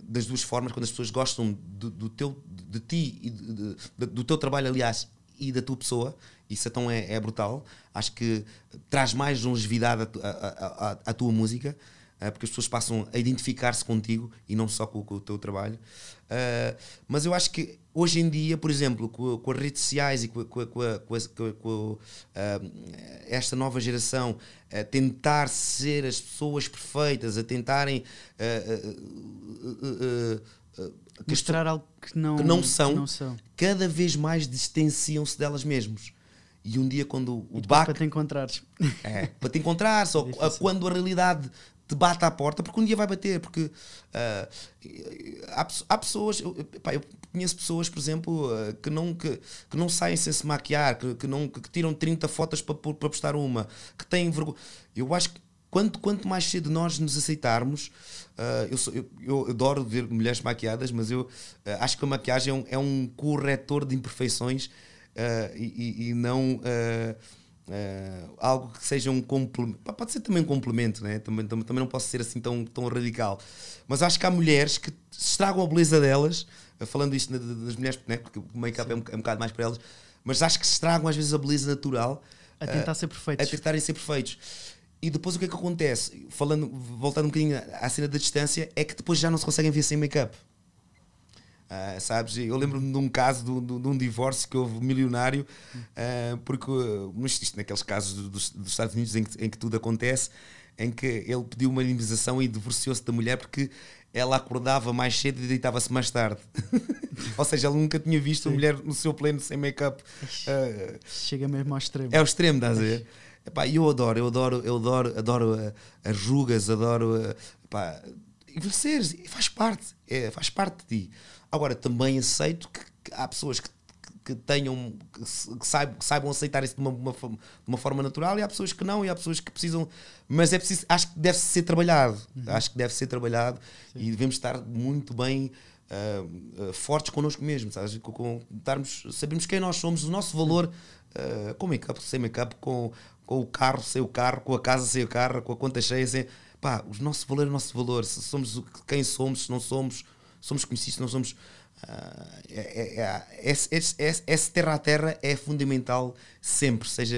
das duas formas, quando as pessoas gostam do, do teu, de ti e de, de, do teu trabalho, aliás, e da tua pessoa. Isso então é, é brutal. Acho que traz mais longevidade à tua música porque as pessoas passam a identificar-se contigo e não só com, com o teu trabalho. Uh, mas eu acho que hoje em dia, por exemplo, com, com as redes sociais e com, com, com uh, esta nova geração, a tentar ser as pessoas perfeitas, a tentarem. Uh, Mostrar algo que não, que não, são, que não são, cada vez mais distanciam-se delas mesmos. E um dia, quando o back. Para te encontrares. É, para te encontrares, ou é quando a realidade te bate à porta, porque um dia vai bater. Porque uh, há, há, pessoas, eu, pá, eu, conheço pessoas, por exemplo, uh, que, não, que, que não saem sem se maquiar, que, que, não, que tiram 30 fotos para, para postar uma, que têm vergonha. Eu acho que quanto, quanto mais cedo nós nos aceitarmos, uh, eu, sou, eu, eu, adoro ver mulheres maquiadas, mas eu acho que a maquiagem é um, é um corretor de imperfeições e, e, e, não Uh, algo que seja um complemento. Pode ser também um complemento, né? também, também, também não posso ser assim tão, tão radical. Mas acho que há mulheres que estragam a beleza delas, uh, falando isto das mulheres, né? porque o make-up é um, é um bocado mais para elas, mas acho que estragam às vezes a beleza natural. A tentar uh, ser perfeitos. A tentarem ser perfeitos. E depois o que é que acontece? Falando, voltando um bocadinho à cena da distância, é que depois já não se conseguem ver sem make-up. Uh, sabes? Eu lembro-me de um caso de, de, de, um divórcio que houve milionário, uh, porque isto naqueles casos dos, dos Estados Unidos em que, em que, tudo acontece, em que ele pediu uma indemnização e divorciou-se da mulher porque ela acordava mais cedo e deitava-se mais tarde. Ou seja, ele nunca tinha visto Sim. a mulher no seu pleno sem make-up. Uh, Chega mesmo ao extremo. É o extremo, estás a ver? Epá, eu adoro, eu adoro, eu adoro, adoro as rugas, adoro epá, envelhecer, faz parte, é, faz parte de ti. Agora, também aceito que, que há pessoas que, que tenham, que, saibam, que saibam aceitar isso de uma, uma, uma, forma natural e há pessoas que não, e há pessoas que precisam, mas é preciso, acho que deve ser trabalhado, uhum. acho que deve ser trabalhado Sim. e devemos estar muito bem uh, uh, fortes connosco mesmos, sabes? Com, com, darmos, sabemos quem nós somos, o nosso valor uh, com make-up, sem make-up, com, com o carro, sem o carro, com a casa, sem o carro, com a conta cheia, sem, pá, o nosso valor é o nosso valor, se somos quem somos, se não somos somos conhecidos, não somos. Uh, é, é, é, esse terra a terra é fundamental sempre, seja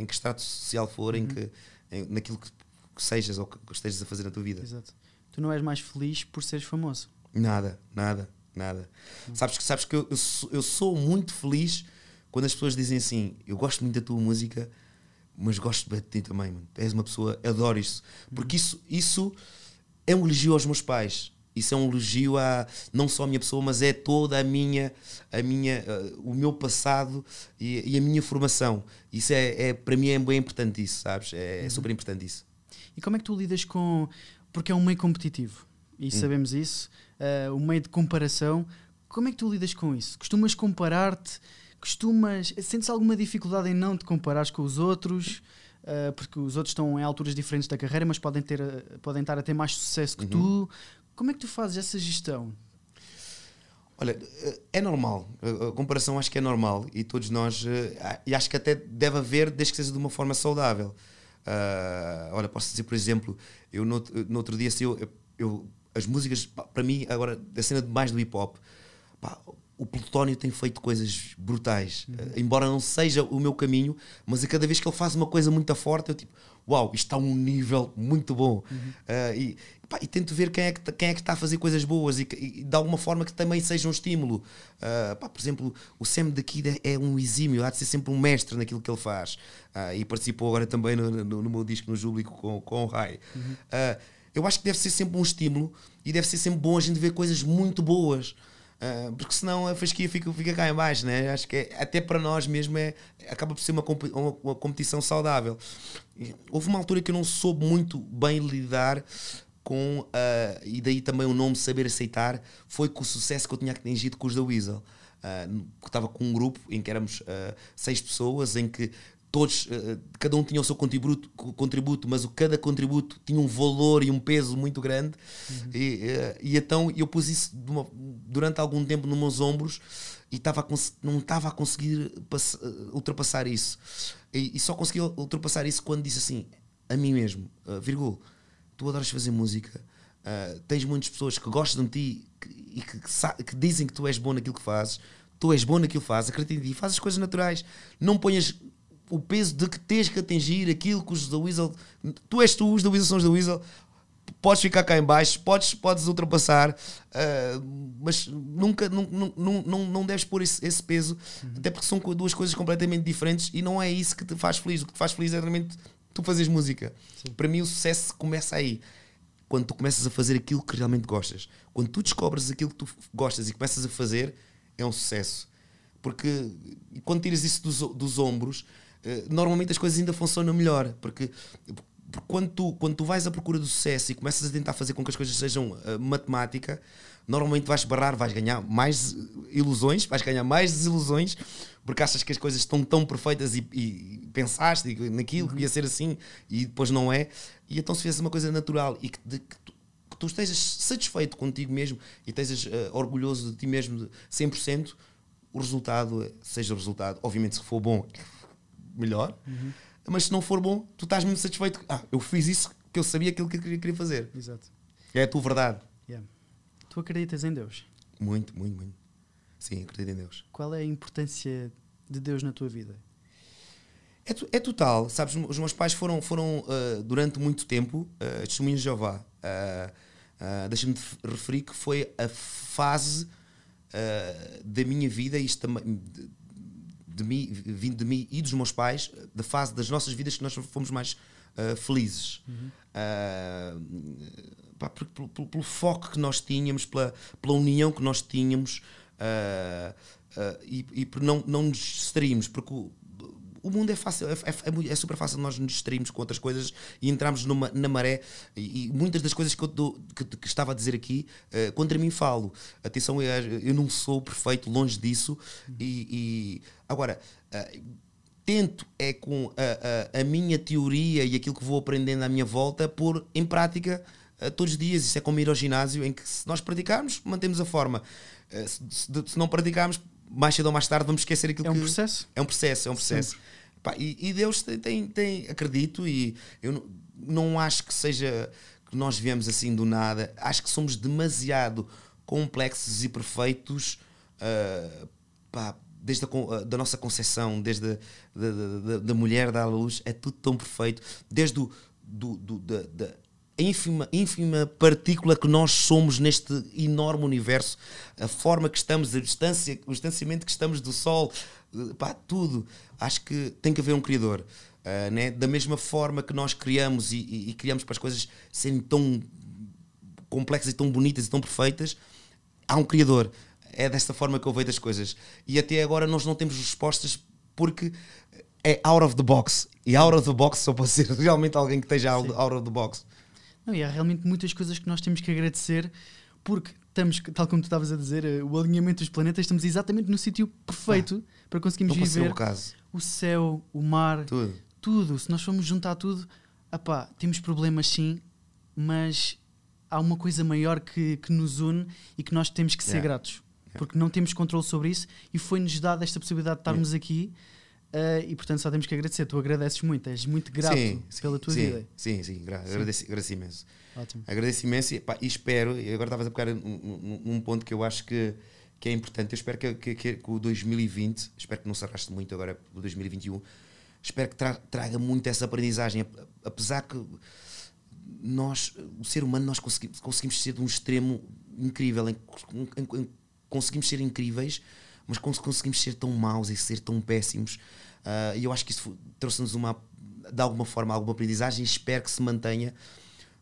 em que estado social for, uhum. em que, em, naquilo que, que, sejas ou que estejas a fazer na tua vida. Exato. Tu não és mais feliz por seres famoso? Nada, nada, nada. Uhum. Sabes, sabes que eu, eu sou, eu, sou, muito feliz quando as pessoas dizem assim: Eu gosto muito da tua música, mas gosto de ti também, mano. És uma pessoa, adoro isso. Porque uhum. isso, isso é um elogio aos meus pais isso é um elogio a não só a minha pessoa, mas é toda a minha, a minha, uh, o meu passado e, e, a minha formação. Isso é, é para mim é bem importante isso, sabes? É, é uhum. super importante isso. E como é que tu lidas com porque é um meio competitivo e hum. sabemos isso, uh, o meio de comparação. Como é que tu lidas com isso? Costumas comparar-te? Costumas sentes alguma dificuldade em não te comparares com os outros? Uh, porque os outros estão em alturas diferentes da carreira, mas podem, ter, podem estar a ter mais sucesso que uhum. tu. Como é que tu fazes essa gestão? Olha, é normal. A comparação acho que é normal e todos nós, eh, e acho que até deve haver, desde que seja de uma forma saudável. Uh, olha, posso dizer, por exemplo, eu no, no outro dia, eu, eu, as músicas, para mim, agora, a cena de mais do hip hop, pá, o Plutónio tem feito coisas brutais, uhum. embora não seja o meu caminho, mas a cada vez que ele faz uma coisa muito forte, eu tipo, uau, isto está a um nível muito bom. Uhum. Uh, e, pá, e, tento ver quem é, que, quem é que está a fazer coisas boas e, e de alguma forma que também seja um estímulo. Uh, pá, por exemplo, o Sam daqui é um exímio, há de ser sempre um mestre naquilo que ele faz. Uh, e participou agora também no, no, no, meu disco no Júblico com, com o Rai. Uhum. eu acho que deve ser sempre um estímulo e deve ser sempre bom a gente ver coisas muito boas. Uh, porque senão a fasquia fica, fica cá em baixo, né? Acho que é, até para nós mesmo é, acaba por ser uma, uma, uma, competição saudável. Houve uma altura que eu não soube muito bem lidar com, uh, e daí também o nome Saber Aceitar, foi com o sucesso que eu tinha atingido com os da Weasel. Uh, estava com um grupo em que éramos seis pessoas, em que todos, uh, cada um tinha o seu contributo, contributo, mas o cada contributo tinha um valor e um peso muito grande. Uhum. E, uh, e, então eu pus isso uma, durante algum tempo nos meus ombros e tava não estava a conseguir ultrapassar isso. E, e, só consegui ultrapassar isso quando disse assim a mim mesmo: uh, Virgul, tu adoras fazer música. Uh, tens muitas pessoas que gostam de ti que, e que, que, que, dizem que tu és bom naquilo que fazes. Tu és bom naquilo que fazes, acredita em ti, fazes coisas naturais. Não ponhas o peso de que tens que atingir aquilo que os da Weasel. Tu és tu, os da Weasel são os da Weasel. Podes ficar cá em baixo, podes, podes ultrapassar, uh, mas nunca não, não, não, não deves pôr esse, esse peso, uhum. até porque são duas coisas completamente diferentes e não é isso que te faz feliz. O que te faz feliz é realmente tu fazes música. Sim. Para mim, o sucesso começa aí quando tu começas a fazer aquilo que realmente gostas. Quando tu descobres aquilo que tu gostas e começas a fazer, é um sucesso. Porque quando tiras isso dos, dos ombros, normalmente as coisas ainda funcionam melhor, porque, quando, tu, quando tu vais à procura do sucesso e começas a tentar fazer com que as coisas sejam uh, matemática, normalmente vais barrar, vais ganhar mais ilusões, vais ganhar mais desilusões, porque achas que as coisas estão tão perfeitas e, e pensaste naquilo que ia ser assim e depois não é. E então se fizesse uma coisa natural e que, de, que, tu, que tu estejas satisfeito contigo mesmo e estejas uh, orgulhoso de ti mesmo de 100%, o resultado, seja o resultado, obviamente se for bom, melhor. Uhum. Mas se não for bom, tu estás mesmo satisfeito. Ah, eu fiz isso que eu sabia aquilo que eu queria fazer. Exato. É a tua verdade. Yeah. Tu acreditas em Deus? Muito, muito, muito. Sim, acredito em Deus. Qual é a importância de Deus na tua vida? É, é total. Sabes, os meus pais foram, foram uh, durante muito tempo uh, testemunhos de Jeová. Uh, uh, Deixa-me referir que foi a fase da minha vida, isto também de mim, vindo de mim e dos meus pais, da fase das nossas vidas que nós fomos mais uh, felizes. Uhum. Uh, pelo, pelo, pelo, foco que nós tínhamos, pela, pela união que nós tínhamos uh, e, e por não, não nos distraímos, porque o mundo é fácil, é, é, é, super fácil nós nos distrairmos com outras coisas e entrarmos numa, na maré. E, e muitas das coisas que eu que, que, estava a dizer aqui, uh, contra mim falo. Atenção, eu, eu não sou perfeito, longe disso. E, e agora. Uh, tento é com a, a, a, minha teoria e aquilo que vou aprendendo à minha volta pôr em prática uh, todos os dias. Isso é como ir ao ginásio, em que se nós praticarmos, mantemos a forma. Se, se, não praticarmos, mais cedo ou mais tarde vamos esquecer aquilo é um que. Processo. É um processo, é um processo. Pá, e, e, Deus tem, tem, tem, acredito, e eu não, não acho que seja que nós viemos assim do nada, acho que somos demasiado complexos e perfeitos uh, pá, desde a uh, da nossa concepção, desde a, da, da, da, mulher da luz, é tudo tão perfeito, desde o, do, do, da ínfima, ínfima partícula que nós somos neste enorme universo, a forma que estamos, a distância, o distanciamento que estamos do Sol, pá, tudo. Acho que tem que haver um Criador. Uh, né? Da mesma forma que nós criamos e, e, e, criamos para as coisas serem tão complexas e tão bonitas e tão perfeitas, há um Criador. É desta forma que eu vejo as coisas. E até agora nós não temos respostas porque é out of the box. E out of the box só pode ser realmente alguém que esteja out of the box. Não, e há realmente muitas coisas que nós temos que agradecer porque estamos, tal como tu estavas a dizer, eh, o alinhamento dos planetas, estamos exatamente no sítio perfeito ah, para conseguirmos viver o, o, céu, o mar, tudo. tudo. Se nós formos juntar tudo, apá, temos problemas sim, mas há uma coisa maior que, que nos une e que nós temos que ser yeah. gratos. Yeah. Porque não temos controle sobre isso e foi-nos dada esta possibilidade de estarmos yeah. aqui Uh, e portanto só temos que agradecer. Tu agradeces muito, és muito grato sim, pela tua sim, vida. Sim, sim, gra sim. Agradeço, agradeço, imenso. Ótimo. Agradeço imenso e, pá, e espero, e agora estavas a pegar num, num ponto que eu acho que, que é importante. Eu espero que, que, que, que o 2020, espero que não se arraste muito agora, o 2021, espero que tra traga muito essa aprendizagem, apesar que nós, o ser humano, nós conseguimos, conseguimos ser de um extremo incrível, em, em, em, conseguimos ser incríveis, mas conseguimos ser tão maus e ser tão péssimos. Uh, e eu acho que isso trouxe-nos uma, de alguma forma, alguma aprendizagem e espero que se mantenha,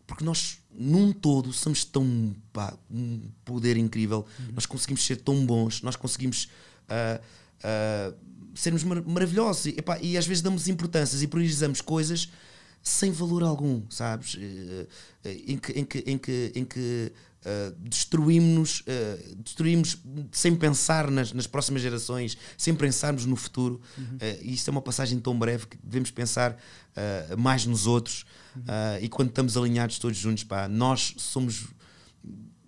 porque nós, num todo, somos tão pá, um poder incrível, uhum. nós conseguimos ser tão bons, nós conseguimos. Uh, uh, sermos mar maravilhosos e, epá, e às vezes damos importâncias e priorizamos coisas sem valor algum, sabes? Eh, eh, em que, em que, em que, em que uh, destruímos-nos uh, destruímos sem pensar nas, nas próximas gerações, sem pensarmos no futuro. Uhum. Uh, e isto é uma passagem tão breve que devemos pensar mais nos outros. Uhum. e quando estamos alinhados todos juntos, pá, nós somos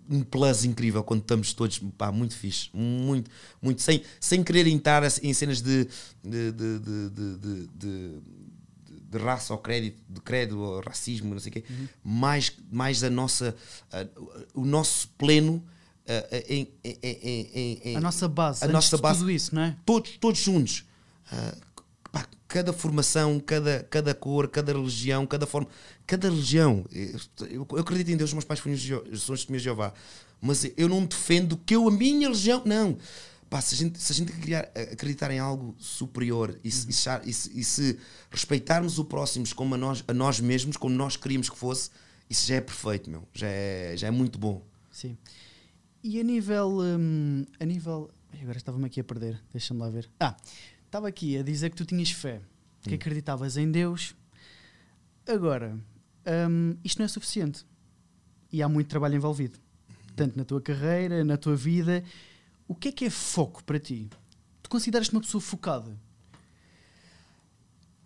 um plus incrível quando estamos todos pá, muito fixe, muito, muito, sem, sem querer entrar em cenas de, de, de, de, de, raça ou crédito, de credo ou racismo, não sei o quê, uhum. mais, mais a nossa, o nosso pleno em, em, em, em, a nossa base, a nossa base, tudo isso, não é? Todos, todos juntos. Pá, cada formação, cada, cada cor, cada religião, cada forma, cada religião. Eu, eu acredito em Deus, meus pais foram são testemunhas de Jeová, mas eu não defendo que eu, a minha religião, não. Pá, se a gente, se a gente criar, acreditar em algo superior e, uhum. e, e, e, se respeitarmos o próximo como a nós, a nós mesmos, como nós queríamos que fosse, isso já é perfeito, meu. Já é, já é muito bom. Sim. E a nível. Hum, a nível. Agora estava-me aqui a perder, deixa-me lá ver. Ah, estava aqui a dizer que tu tinhas fé, que hum. acreditavas em Deus. Agora, hum, isto não é suficiente. E há muito trabalho envolvido. Tanto na tua carreira, na tua vida. O que é que é foco para ti? Tu consideras-te uma pessoa focada?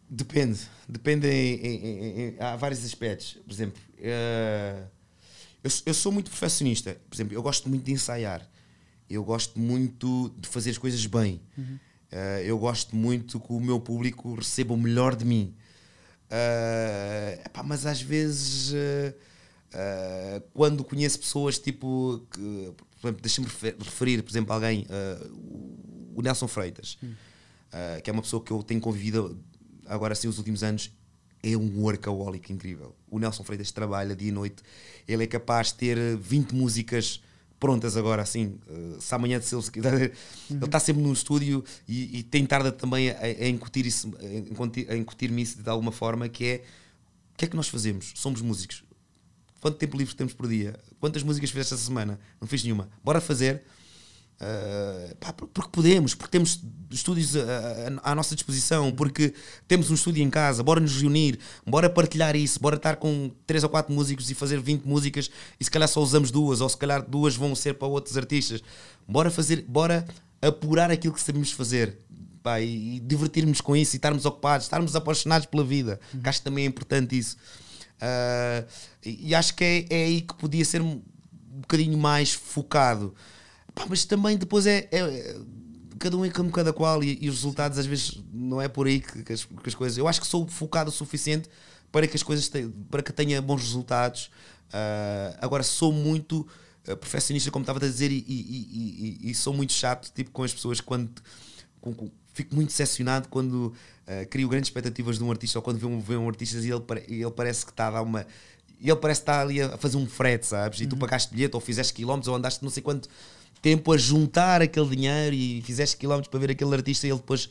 Depende. Depende em, em, em, há vários aspectos. Por exemplo, uh, eu, eu sou muito perfeccionista. Por exemplo, eu gosto muito de ensaiar. Eu gosto muito de fazer as coisas bem. Uhum. Uh, eu gosto muito que o meu público receba o melhor de mim. Uh, epá, mas às vezes, quando conheço pessoas tipo. Que, deixa-me referir, por exemplo, alguém, o Nelson Freitas, hum. que é uma pessoa que eu tenho convivido agora assim os últimos anos. É um workaholic incrível. O Nelson Freitas trabalha dia e noite. Ele é capaz de ter 20 músicas prontas agora, assim, uh, se amanhã se ele, uhum. ele está sempre no estúdio e, e tem tarde também a, a incutir isso, a incutir-me isso de alguma forma, que é o que é que nós fazemos? Somos músicos. Quanto tempo livre temos por dia? Quantas músicas fizeste esta semana? Não fiz nenhuma. Bora fazer Uh, pá, porque podemos, porque temos estúdios à, à, nossa disposição, porque temos um estúdio em casa, bora nos reunir, bora partilhar isso, bora estar com 3 ou 4 músicos e fazer 20 músicas e se calhar só usamos duas, ou se calhar duas vão ser para outros artistas. Bora fazer, bora apurar aquilo que sabemos fazer. Pá, e, e divertirmos com isso e estarmos ocupados, estarmos apaixonados pela vida, uhum. que acho que também é importante isso. Uh, e, acho que é, é aí que podia ser um bocadinho mais focado. Pá, mas também depois é, é, cada um é como cada qual e, e, os resultados às vezes não é por aí que, que, as, que, as, coisas. Eu acho que sou focado o suficiente para que as coisas te, para que tenha bons resultados. Uh, agora sou muito uh, como estava a dizer, e, e, e, sou muito chato tipo, com as pessoas quando com, com, fico muito decepcionado quando uh, crio grandes expectativas de um artista ou quando vê um, vê um artista e ele, ele parece que está a dar uma. Ele parece que está ali a fazer um frete, sabes? E uhum. tu pagaste bilhete ou fizeste quilómetros ou andaste não sei quanto tempo a juntar aquele dinheiro e fizeste quilómetros para ver aquele artista e ele depois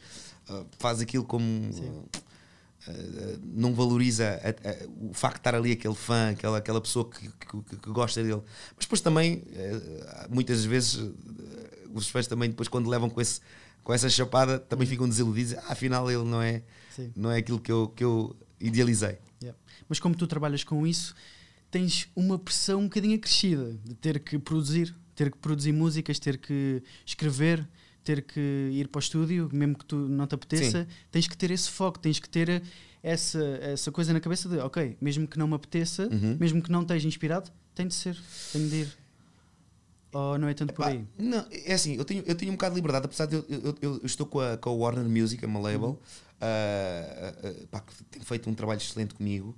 uh, faz aquilo como. Uh, não valoriza a, a, o facto de estar ali aquele fã, aquela, aquela pessoa que, que, que gosta dele. Mas depois também, uh, muitas vezes, os fãs também, depois, quando levam com, esse, com essa chapada, também ficam desiludidos. Ah, afinal, ele não é, não é aquilo que eu, que eu idealizei. Yeah. Mas como tu trabalhas com isso, tens uma pressão um bocadinho acrescida de ter que produzir ter que produzir músicas, ter que escrever, ter que ir para o estúdio, mesmo que tu não te apeteça, Sim. tens que ter esse foco, tens que ter essa, essa coisa na cabeça de, ok, mesmo que não me apeteça, uhum. mesmo que não esteja inspirado, tem de ser, tem de ir. Ou não é tanto por aí? Não, é assim, eu tenho, eu tenho um bocado de liberdade, apesar de eu, eu, eu estou com a, com a Warner Music, a uma label, uh, uh, pá, que tem feito um trabalho excelente comigo.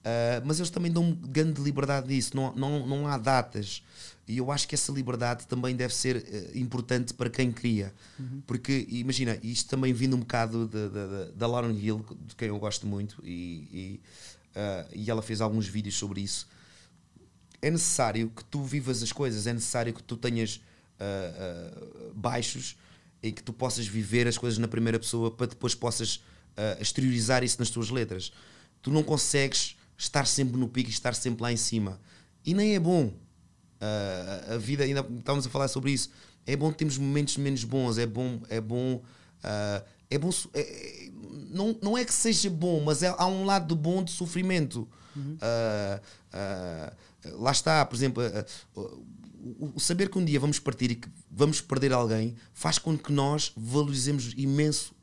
Uh, mas eles também dão grande liberdade disso, não, não, não há datas. E eu acho que essa liberdade também deve ser importante para quem cria. Uhum. Porque, imagina, isto também vindo um bocado da Lauren Hill, de quem eu gosto muito, e, e, e ela fez alguns vídeos sobre isso. É necessário que tu vivas as coisas, é necessário que tu tenhas baixos e que tu possas viver as coisas na primeira pessoa para depois possas exteriorizar isso nas tuas letras. Tu não consegues estar sempre no pico e estar sempre lá em cima. E nem é bom. Uh, a vida, ainda estávamos a falar sobre isso. É bom termos momentos menos bons, é bom, é bom, uh, é bom. É, não, não é que seja bom, mas é, há um lado bom de sofrimento. Uhum. Uh, lá está, por exemplo, o, o, saber que um dia vamos partir e que vamos perder alguém faz com que nós valorizemos imenso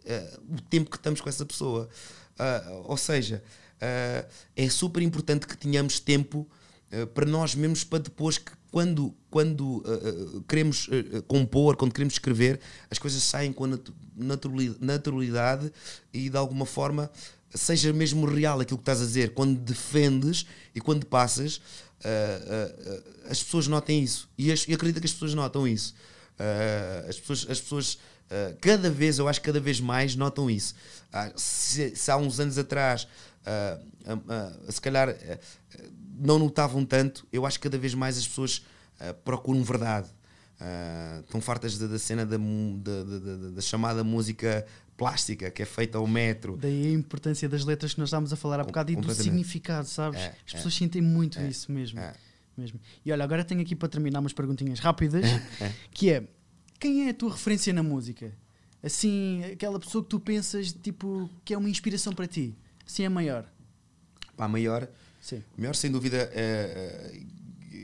o tempo que estamos com essa pessoa. ou seja, é super importante que tenhamos tempo para nós mesmos, para depois que quando, quando queremos compor, quando queremos escrever, as coisas saem com naturalidade e de alguma forma seja mesmo real aquilo que estás a dizer. Quando defendes e quando passas, as pessoas notem isso. E, as, e acredito que as pessoas notam isso. as pessoas, as pessoas cada vez, eu acho que cada vez mais notam isso. Se, se, há uns anos atrás uh, uh, se calhar não notavam tanto, eu acho que cada vez mais as pessoas procuram verdade. Estão fartas da, cena da, da, da, da chamada música plástica que é feita ao metro. Daí a importância das letras que nós estávamos a falar há bocado e do significado, sabes? É, As pessoas é, sentem muito é, isso mesmo, é. mesmo. E olha, agora tenho aqui para terminar umas perguntinhas rápidas, é. que é quem é a tua referência na música? Assim, aquela pessoa que tu pensas tipo que é uma inspiração para ti. Sim, é maior. Pá, maior. Sim. Maior, sem dúvida, é,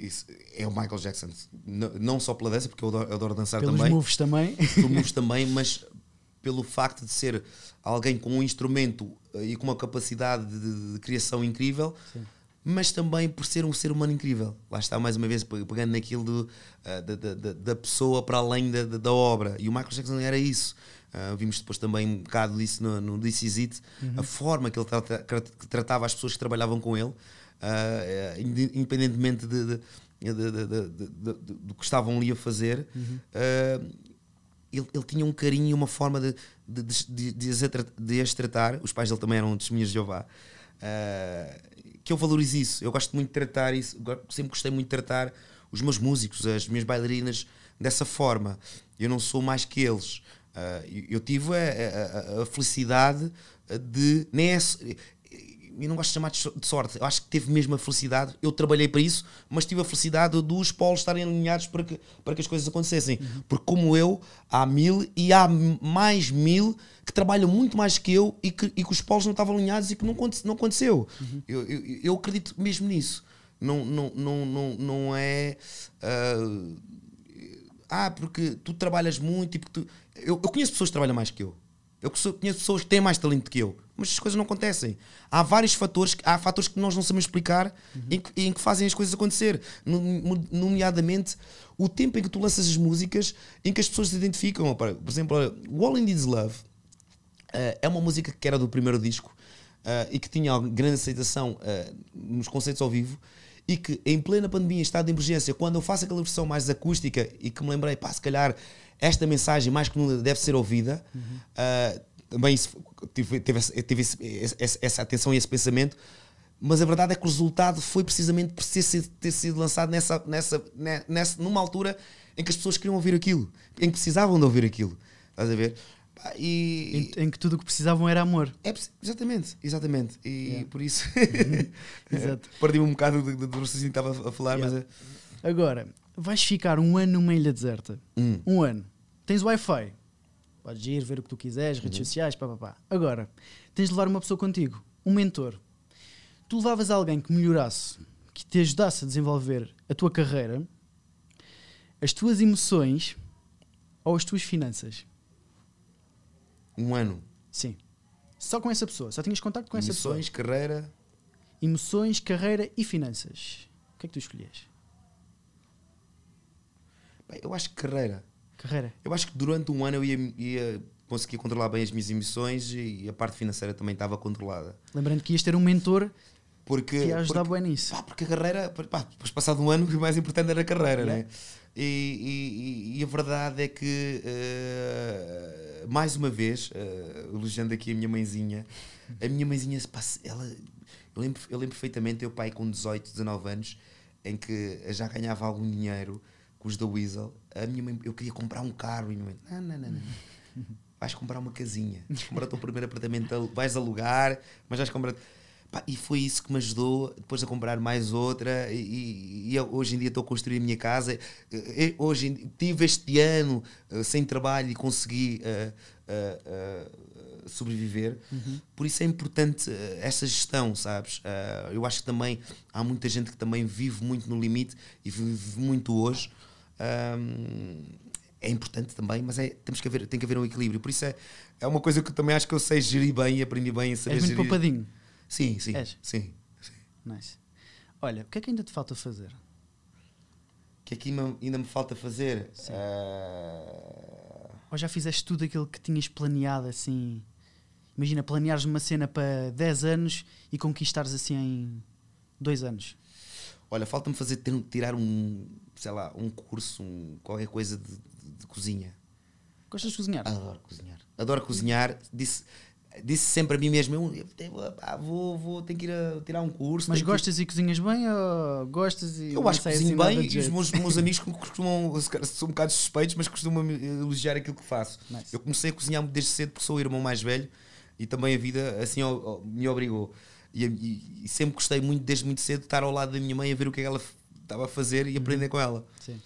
é, é o Michael Jackson. Não só pela dança, porque eu adoro, eu adoro dançar Pelos também. moves também. Pelos moves também, mas pelo facto de ser alguém com um instrumento eh, e com uma capacidade de, de criação incrível, Sim. mas também por ser um ser humano incrível. Lá está, mais uma vez, pegando naquilo do, uh, da, da, da, pessoa para além da, da obra. E o Michael Jackson era isso. Uh, vimos depois também um bocado disso no, no This Is It, uhum. a forma que ele trata, que tratava as pessoas que trabalhavam com ele, uh, independentemente de, do que estavam ali a fazer. Uhum. Uh, ele, ele, tinha um carinho e uma forma de, de, de, de, as tratar. Os pais dele também eram testemunhas de Jeová. que eu valorizo isso. Eu gosto muito de tratar isso. Sempre gostei muito de tratar os meus músicos, as minhas bailarinas dessa forma. Eu não sou mais que eles. Uh, eu tive a, a, a, felicidade de. Nem é, eu não gosto de chamar de sorte, eu acho que teve mesmo a felicidade. Eu trabalhei para isso, mas tive a felicidade dos polos estarem alinhados para que, para que as coisas acontecessem. Uhum. Porque, como eu, há mil e há mais mil que trabalham muito mais que eu e que, e que os polos não estavam alinhados e que não, não aconteceu. Uhum. Eu, eu, eu, acredito mesmo nisso. Não, não, não, não, não é. Uh, ah, porque tu trabalhas muito e porque tu eu, eu conheço pessoas que trabalham mais que eu. Eu conheço pessoas que têm mais talento que eu, mas as coisas não acontecem. Há vários fatores, há fatores que nós não sabemos explicar uhum. em, que, em, que, fazem as coisas acontecer. Nomeadamente, o tempo em que tu lanças as músicas em que as pessoas se identificam. Por exemplo, All In Needs Love uh, é uma música que era do primeiro disco uh, e que tinha grande aceitação uh, nos concertos ao vivo e que em plena pandemia, estado de emergência, quando eu faço aquela versão mais acústica e que me lembrei, pá, se calhar esta mensagem mais que nunca deve ser ouvida. Uhum. Uh, também tive, tive, esse, esse, essa atenção e esse pensamento, mas a verdade é que o resultado foi precisamente por ter sido lançado nessa, nessa, nessa, numa altura em que as pessoas queriam ouvir aquilo, em que precisavam de ouvir aquilo. Estás a ver? E, em, em, que tudo o que precisavam era amor. É, exatamente, exatamente. E yeah. por isso perdi-me um bocado do, do que estava a falar, yeah. mas. É... Agora, vais ficar um ano numa ilha deserta. Hum. Um ano. Tens Wi-Fi. Podes ir ver o que tu quiseres, redes uhum. sociais, papapá. Agora, tens de levar uma pessoa contigo, um mentor. Tu levavas alguém que melhorasse, que te ajudasse a desenvolver a tua carreira, as tuas emoções ou as tuas finanças. Um ano? Sim. Só com essa pessoa. Só tinhas contato com emoções, essa pessoa. Emoções, carreira. Emoções, carreira e finanças. O que é que tu escolhias? Eu acho que carreira. Carreira. Eu acho que durante um ano eu ia, ia conseguir controlar bem as minhas emissões e a parte financeira também estava controlada. Lembrando que ias ter um mentor Porque, Que ajudar porque, bem nisso. pá, porque a carreira, pá, depois passado um ano, o mais importante era a carreira, Yeah. né? E, e- e a verdade é que, eh, mais uma vez, eh, elogiando aqui a minha mãezinha, a minha mãezinha, pá, ela, eu, lembro, eu lembro perfeitamente, eu pai com 18, 19 anos, em que já ganhava algum dinheiro com os da Weasel, a minha mãe, eu queria comprar um carro e minha mãe, não, não, não, não. Vais comprar uma casinha, vais comprar o teu primeiro apartamento, vais alugar, mas vais comprar. Pá, e foi isso que me ajudou depois a comprar mais outra. E, e- e hoje em dia estou a construir a minha casa. Eh, eh, Hoje tive este ano eh, sem trabalho e consegui eh, eh, eh, sobreviver. Por isso é importante essa gestão, sabes? Eu acho que também há muita gente que também vive muito no limite e vive muito hoje. Ahm, é importante também, mas é, temos que haver, tem que haver um equilíbrio. Por isso é, é uma coisa que eu também acho que eu sei gerir bem e aprendi bem a saber És muito gerir. poupadinho. Sim, sim, És? sim. sim. Nice. Olha, o que é que ainda te falta fazer? O que é que ainda, me falta fazer? Sim. Ah, Ou já fizeste tudo aquilo que tinhas planeado assim? Imagina planeares uma cena para 10 anos e conquistares assim em 2 anos. olha, falta-me fazer ter- tirar um, sei lá, um curso, um, qualquer coisa de, de- de cozinha. Gostas de cozinhar? Adoro cozinhar. Adoro cozinhar. Disse, disse sempre a mim mesmo, eu, eu, vou, vou, tenho que ir a tirar um curso. Mas tenho que- gostas e cozinhas bem ou gostas e Eu acho que cozinho assim nada bem e os meus, meus amigos costumam, são um bocado suspeitos, mas costumam elogiar aquilo que faço. Nice. Eu comecei a cozinhar desde cedo porque sou o irmão mais velho e também a vida assim me obrigou. E, e- e sempre gostei muito, desde muito cedo, de estar ao lado da minha mãe a ver o que é ela estava a fazer e aprender com ela. Sim.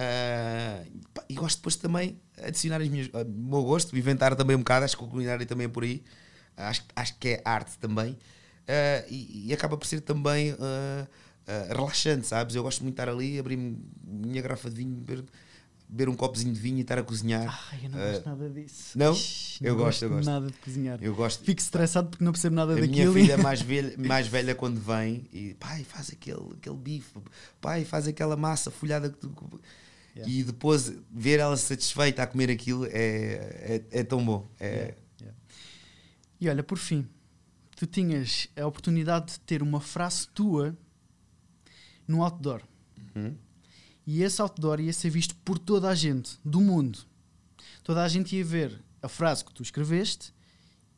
Ah, pá, e gosto depois também de adicionar as minhas, o meu gosto, inventar também um bocado, acho que o culinário também é por aí. Acho, acho que é arte também. Ah, e, e acaba por ser também ah, ah, relaxante, sabes? Eu gosto muito de estar ali, abrir minha garrafa de vinho, beber, beber um copozinho de vinho e estar a cozinhar. Ai, eu não Ah, gosto nada disso. não? Ixi, Eu não gosto, eu gosto. nada de cozinhar. Eu gosto. Fico estressado porque não percebo nada A minha daquilo. e- filha é mais velha, mais velha quando vem e pai, faz aquele, aquele bife, pai, faz aquela massa folhada que tu. Yeah. E depois ver ela satisfeita a comer aquilo é, é, é tão bom. É, Yeah, yeah. E olha, por fim, tu tinhas a oportunidade de ter uma frase tua num outdoor. Uhum. E esse outdoor ia ser visto por toda a gente do mundo. Toda a gente ia ver a frase que tu escreveste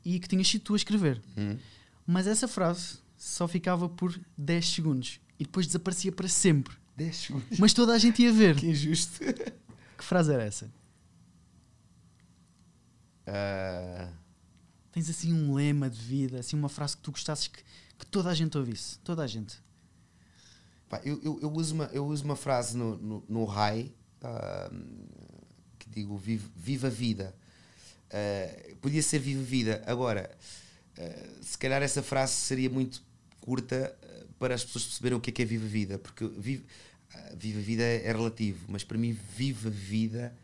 e que tinhas sido tu a escrever. Uhum. Mas essa frase só ficava por 10 segundos e depois desaparecia para sempre. 10 segundos. Mas toda a gente ia ver. Que injusto. Que frase era essa? Ah, Tens assim um lema de vida, assim uma frase que tu gostasses que, que toda a gente ouvisse. Toda a gente. pá, eu, eu, eu uso uma, eu uso uma frase no, no, no Rai ah, que digo: vive, viva a vida. Ah, podia ser viva a vida. Agora, se calhar essa frase seria muito curta para as pessoas perceberem o que é que é viva a vida, porque vive, ah, viva a vida é, relativo, mas para mim, viva a vida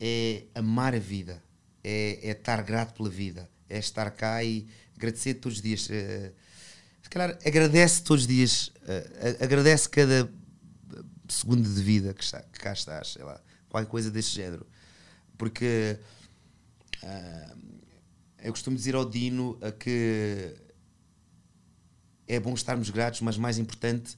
é amar a vida, é, é estar grato pela vida, é estar cá e agradecer todos os dias. eh, se calhar agradece todos os dias, eh, a- agradece cada segundo de vida que, está, que cá estás, sei lá, qualquer coisa desse género. Porque ah, eu costumo dizer ao Dino que é bom estarmos gratos, mas mais importante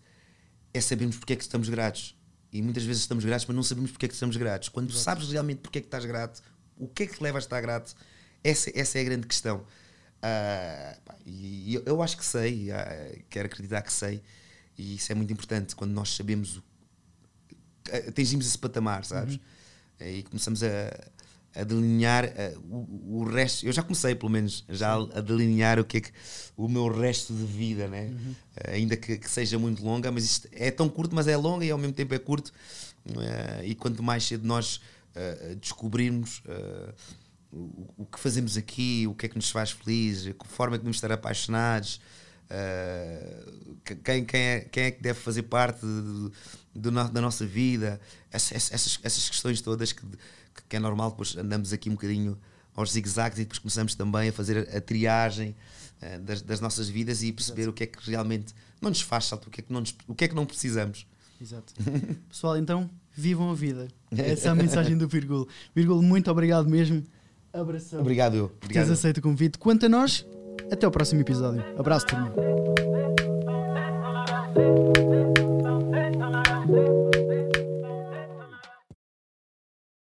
é sabermos porque é que estamos gratos. E muitas vezes estamos gratos, mas não sabemos porque é que estamos gratos. Quando sabes realmente porque é que estás grato, o que é que te leva a estar grato, essa, essa é a grande questão. Ah, pá, e eu, eu acho que sei, ah, quero acreditar que sei, e isso é muito importante quando nós sabemos, o- atingimos esse patamar, sabes? E começamos a, a delinear ah, o, o resto. Eu já comecei, pelo menos, já a delinear o que é que o meu resto de vida, né? Ah, ainda que, que seja muito longa, mas isto é tão curto, mas é longa e ao mesmo tempo é curto. Ah, e quanto mais cedo nós descobrirmos o, o que fazemos aqui, o que é que nos faz felizes, a forma que devemos estar apaixonados, uh, que- quem, quem, é, quem é que deve fazer parte da nossa vida, Essa- essa- essas, essas questões todas que, que- que é normal, depois andamos aqui um bocadinho aos zigue-zagues e depois começamos também a fazer a, triagem uh, das, das nossas vidas e perceber o que é que realmente não nos faz salto, o que é que não, nos- o que é que não precisamos. Exato. Pessoal, então, vivam a vida. Essa é a mensagem do Virgulo. Virgulo, muito obrigado mesmo. Abração. Obrigado, eu. Obrigado. teres aceito o convite. Quanto a nós, até o próximo episódio. Abraço, turma.